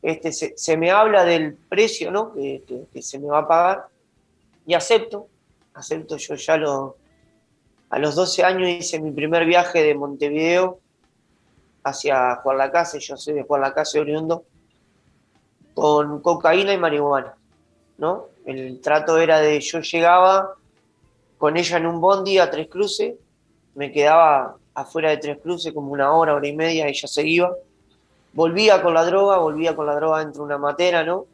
Este, se, me habla del precio ¿no? Que, se me va a pagar y acepto, acepto yo ya lo, a los 12 años hice mi primer viaje de Montevideo hacia Juan la Casa, yo soy de Juan la Casa oriundo, con cocaína y marihuana, ¿no? El trato era de yo llegaba con ella en un bondi a Tres Cruces, me quedaba afuera de Tres Cruces como una hora, hora y media, ella se iba, volvía con la droga, volvía con la droga dentro de una matera, ¿no?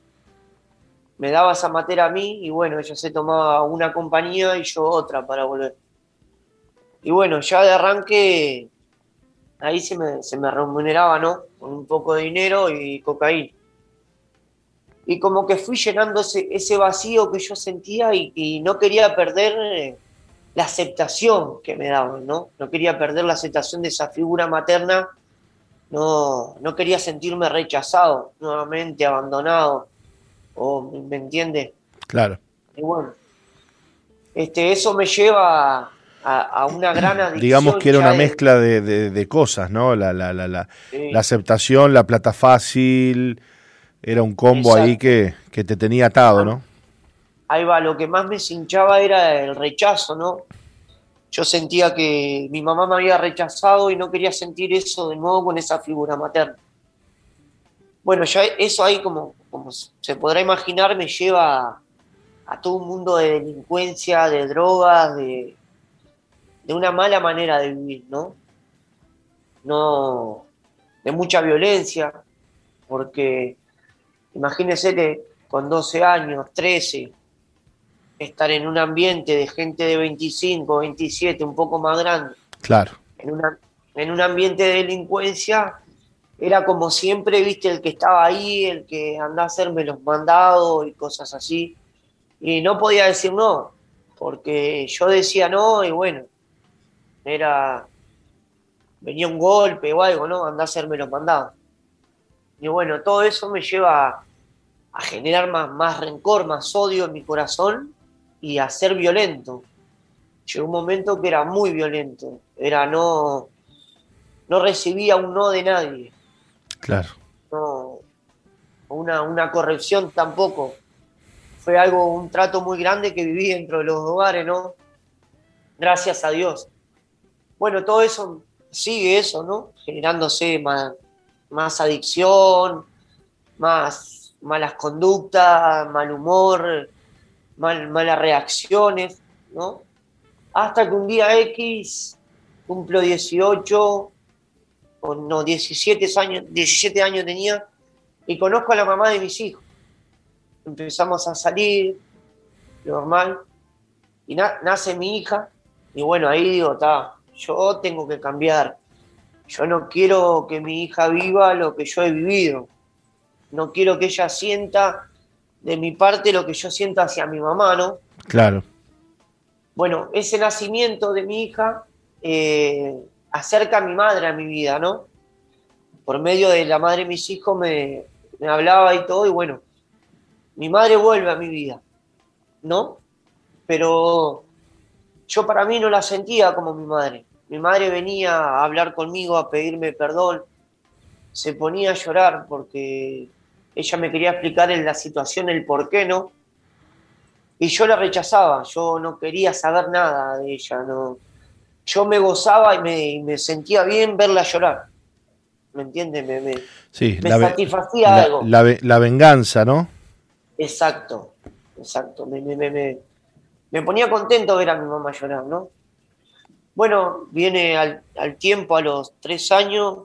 Me daba esa matera a mí y bueno, ella se tomaba una compañía y yo otra para volver. Y bueno, ya de arranque ahí se me, se me remuneraba, ¿no? Con un poco de dinero y cocaína. Y como que fui llenando ese, ese vacío que yo sentía y, no quería perder eh, la aceptación que me daban, ¿no? No quería perder la aceptación de esa figura materna, no, no quería sentirme rechazado, nuevamente abandonado, o, ¿me entiende? Claro. Y bueno, este, eso me lleva a, una gran adicción. Digamos que era una mezcla de, cosas, ¿no? La, la, la, la, aceptación, la plata fácil, era un combo ahí que, que, te tenía atado, ¿no? Ahí va, lo que más me cinchaba era el rechazo, ¿no? Yo sentía que mi mamá me había rechazado y no quería sentir eso de nuevo con esa figura materna. Bueno, ya eso ahí, como, como se podrá imaginar, me lleva a todo un mundo de delincuencia, de drogas, de, de una mala manera de vivir, ¿no? No, de mucha violencia, porque imagínense que con 12 años, 13, estar en un ambiente de gente de 25, 27, un poco más grande. Claro. En, en un ambiente de delincuencia, era como siempre, viste, el que estaba ahí, el que andaba a hacerme los mandados y cosas así. Y no podía decir no, porque yo decía no y bueno, era, venía un golpe o algo, ¿no? Andá a hacerme los mandados. Y bueno, todo eso me lleva a, generar más, más rencor, más odio en mi corazón y a ser violento. Llegó un momento que era muy violento, era no, no recibía un no de nadie. Claro. No, una, una corrección tampoco. Fue algo, un trato muy grande que viví dentro de los hogares, ¿no? Gracias a Dios bueno, todo eso sigue eso, ¿no? Generándose más, más adicción, más malas conductas, mal humor, malas reacciones, ¿no? Hasta que un día X cumplo 18, o no, 17 años, 17 años tenía, y conozco a la mamá de mis hijos. Empezamos a salir, normal, y nace mi hija, y bueno, ahí digo, está, yo tengo que cambiar. Yo no quiero que mi hija viva lo que yo he vivido. No quiero que ella sienta de mi parte lo que yo siento hacia mi mamá, ¿no? Claro. Bueno, ese nacimiento de mi hija eh, acerca a mi madre a mi vida, ¿no? Por medio de la madre de mis hijos me, me hablaba y todo, y bueno, mi madre vuelve a mi vida, ¿no? Pero yo para mí no la sentía como mi madre. Mi madre venía a hablar conmigo, a pedirme perdón, se ponía a llorar porque ella me quería explicar en la situación el por qué no. Y yo la rechazaba, yo no quería saber nada de ella, no. Yo me gozaba y me, sentía bien verla llorar. ¿Me entiendes? Me, me, sí, me satisfacía algo. La, venganza, ¿no? Exacto, exacto. Me ponía contento ver a mi mamá llorar, ¿no? Bueno, viene al, tiempo, a los tres años,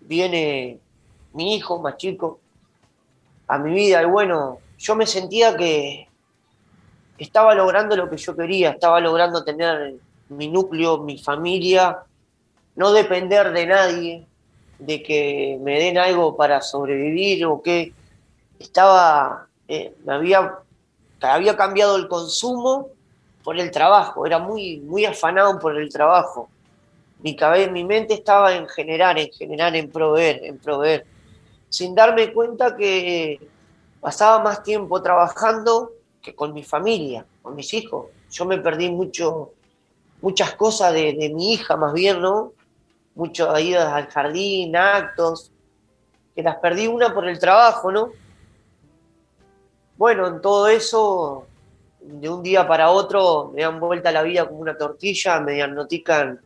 viene mi hijo más chico a mi vida. Y bueno, yo me sentía que estaba logrando lo que yo quería, estaba logrando tener mi núcleo, mi familia, no depender de nadie, de que me den algo para sobrevivir o que estaba, eh, había, había cambiado el consumo por el trabajo, era muy, muy afanado por el trabajo. Mi, cabeza, mi mente estaba en generar, en generar, en proveer, en proveer, sin darme cuenta que pasaba más tiempo trabajando que con mi familia, con mis hijos. Yo me perdí mucho, muchas cosas de, mi hija más bien, ¿no? Muchas idas al jardín, actos, que las perdí una por el trabajo, ¿no? Bueno, en todo eso, de un día para otro, me dan vuelta la vida como una tortilla, me diagnostican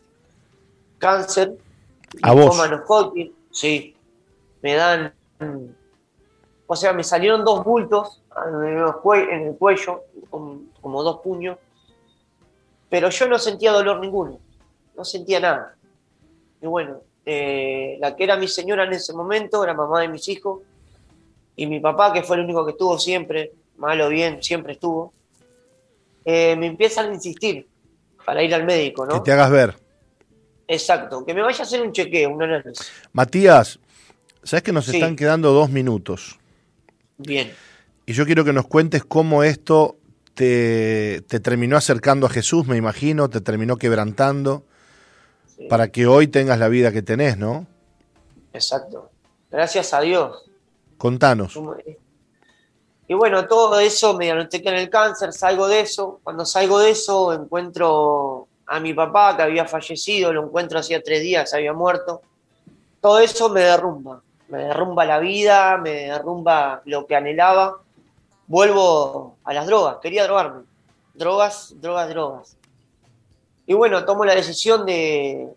cáncer, ¿A vos? Sí, me dan, o sea, me salieron dos bultos en el cuello, como, dos puños, pero yo no sentía dolor ninguno, no sentía nada. Y bueno, eh, la que era mi señora en ese momento, era mamá de mis hijos, y mi papá, que fue el único que estuvo siempre, mal o bien, siempre estuvo, eh, me empiezan a insistir para ir al médico, Que ¿no? te hagas ver. Exacto, que me vaya a hacer un chequeo, un análisis. Matías, ¿sabes que nos Sí. están quedando dos minutos? Bien. Y yo quiero que nos cuentes cómo esto te, te terminó acercando a Jesús, me imagino, te terminó quebrantando, Sí. para que hoy tengas la vida que tenés, ¿no? Exacto. Gracias a Dios. Contanos. Y bueno, todo eso me diagnostican el cáncer, salgo de eso. Cuando salgo de eso, encuentro a mi papá que había fallecido, lo encuentro hacía tres días, había muerto. Todo eso me derrumba. Me derrumba la vida, me derrumba lo que anhelaba. Vuelvo a las drogas, quería drogarme. Drogas, drogas, drogas. Y bueno, tomo la decisión de,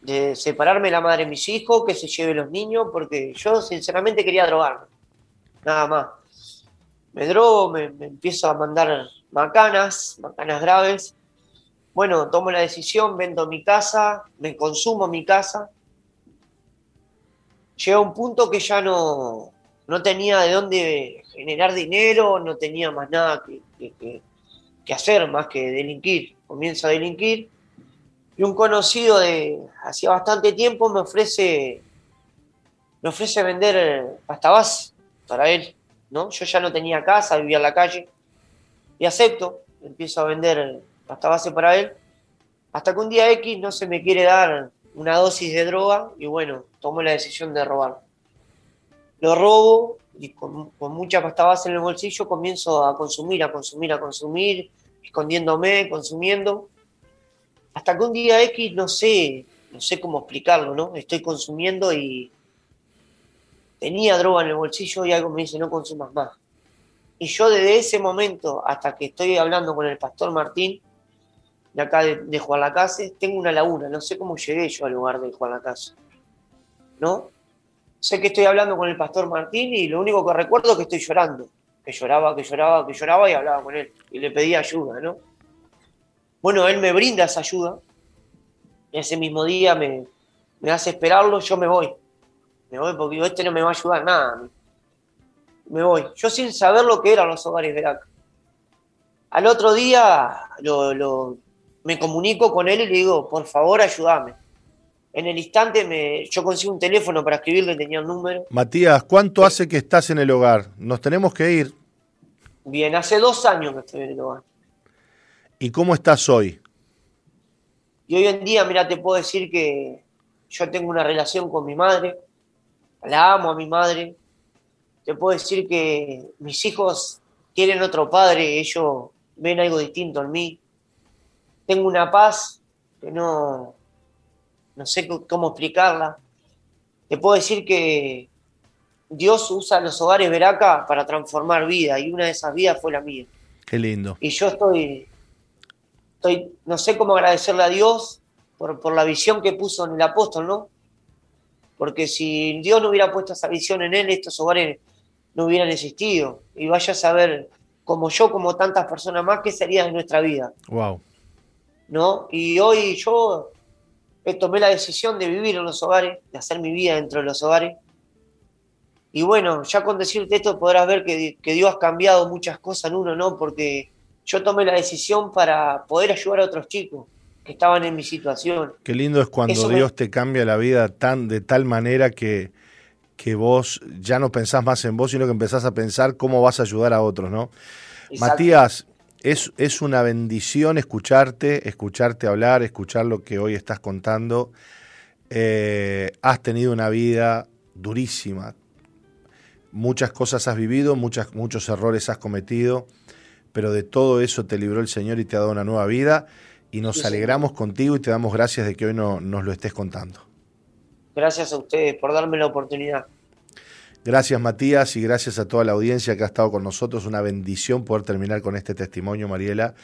de separarme de la madre de mis hijos, que se lleve los niños, porque yo sinceramente quería drogarme. Nada más. Me drogo, me, empiezo a mandar macanas, macanas graves. Bueno, tomo la decisión, vendo mi casa, me consumo mi casa. Llega un punto que ya no, no tenía de dónde generar dinero, no tenía más nada que, que- hacer más que delinquir. Comienzo a delinquir y un conocido de hacía bastante tiempo me ofrece me ofrece vender pasta para él, Yo ya no tenía casa, vivía en la calle y acepto, empiezo a vender pasta base para él, hasta que un día X no se me quiere dar una dosis de droga y bueno, tomo la decisión de robar. Lo robo y con, con mucha pasta base en el bolsillo comienzo a consumir, a consumir, a consumir, escondiéndome, consumiendo, hasta que un día X no sé, no sé cómo explicarlo, ¿no? Estoy consumiendo y tenía droga en el bolsillo y algo me dice no consumas más. Y yo desde ese momento hasta que estoy hablando con el pastor Martín, de acá de, de Juan Lacase, tengo una laguna, no sé cómo llegué yo al lugar de Juan Lacase. ¿No? Sé que estoy hablando con el pastor Martín y lo único que recuerdo es que estoy llorando. Que lloraba, que lloraba, que lloraba y hablaba con él. Y le pedía ayuda, ¿no? Bueno, él me brinda esa ayuda. Ese mismo día me hace esperarlo, yo me voy. Me voy porque digo, este no me va a ayudar nada. Me voy. Yo sin saber lo que eran los hogares Veraca. Al otro día lo, lo- me comunico con él y le digo, por favor, ayúdame. En el instante me, yo consigo un teléfono para escribirle, tenía un número. Matías, ¿cuánto hace que estás en el hogar? Nos tenemos que ir. Bien, hace dos años que estoy en el hogar. ¿Y cómo estás hoy? Y hoy en día, mira, te puedo decir que yo tengo una relación con mi madre, la amo a mi madre. Te puedo decir que mis hijos tienen otro padre, ellos ven algo distinto en mí. Tengo una paz que no, no sé cómo explicarla. Te puedo decir que Dios usa los hogares Veraca para transformar vidas y una de esas vidas fue la mía. Qué lindo. Y yo estoy, estoy, no sé cómo agradecerle a Dios por, por la visión que puso en el apóstol, ¿no? Porque si Dios no hubiera puesto esa visión en él, estos hogares no hubieran existido. Y vaya a saber, como yo, como tantas personas más, qué sería de nuestra vida, Wow. ¿no? Y hoy yo tomé la decisión de vivir en los hogares, de hacer mi vida dentro de los hogares. Y bueno, ya con decirte esto podrás ver que, que Dios ha cambiado muchas cosas en uno, ¿no? Porque yo tomé la decisión para poder ayudar a otros chicos que estaban en mi situación. Qué lindo es cuando Eso me- Dios te cambia la vida tan, de tal manera que, que vos ya no pensás más en vos, sino que empezás a pensar cómo vas a ayudar a otros, ¿no? Exacto. Matías, es, es una bendición escucharte, escucharte hablar, escuchar lo que hoy estás contando. Eh, has tenido una vida durísima. Muchas cosas has vivido, muchas, muchos errores has cometido, pero de todo eso te libró el Señor y te ha dado una nueva vida y nos alegramos contigo y te damos gracias de que hoy no, nos lo estés contando. Gracias a ustedes por darme la oportunidad. Gracias Matías y gracias a toda la audiencia que ha estado con nosotros. Una bendición poder terminar con este testimonio, Mariela,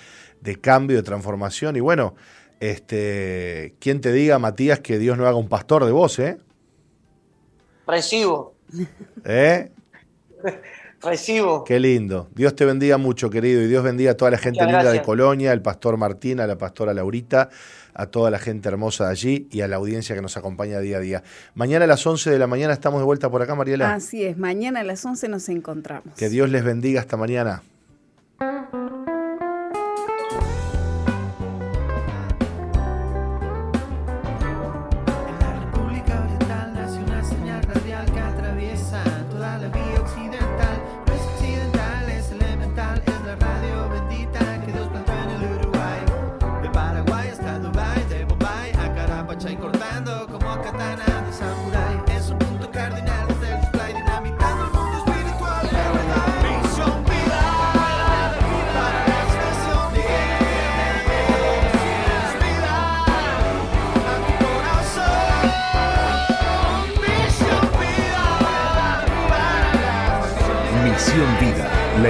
de cambio, de transformación. Y bueno, este, ¿quién te diga, Matías, que Dios no haga un pastor de vos, eh? Recibo. ¿Eh? Recibo. Qué lindo. Dios te bendiga mucho, querido, y Dios bendiga a toda la gente linda de Colonia, el pastor Martín, a la pastora Laurita, a toda la gente hermosa de allí y a la audiencia que nos acompaña día a día. Mañana a las 11 de la mañana estamos de vuelta por acá, Mariela. Así es, mañana a las 11 nos encontramos. Que Dios les bendiga hasta mañana.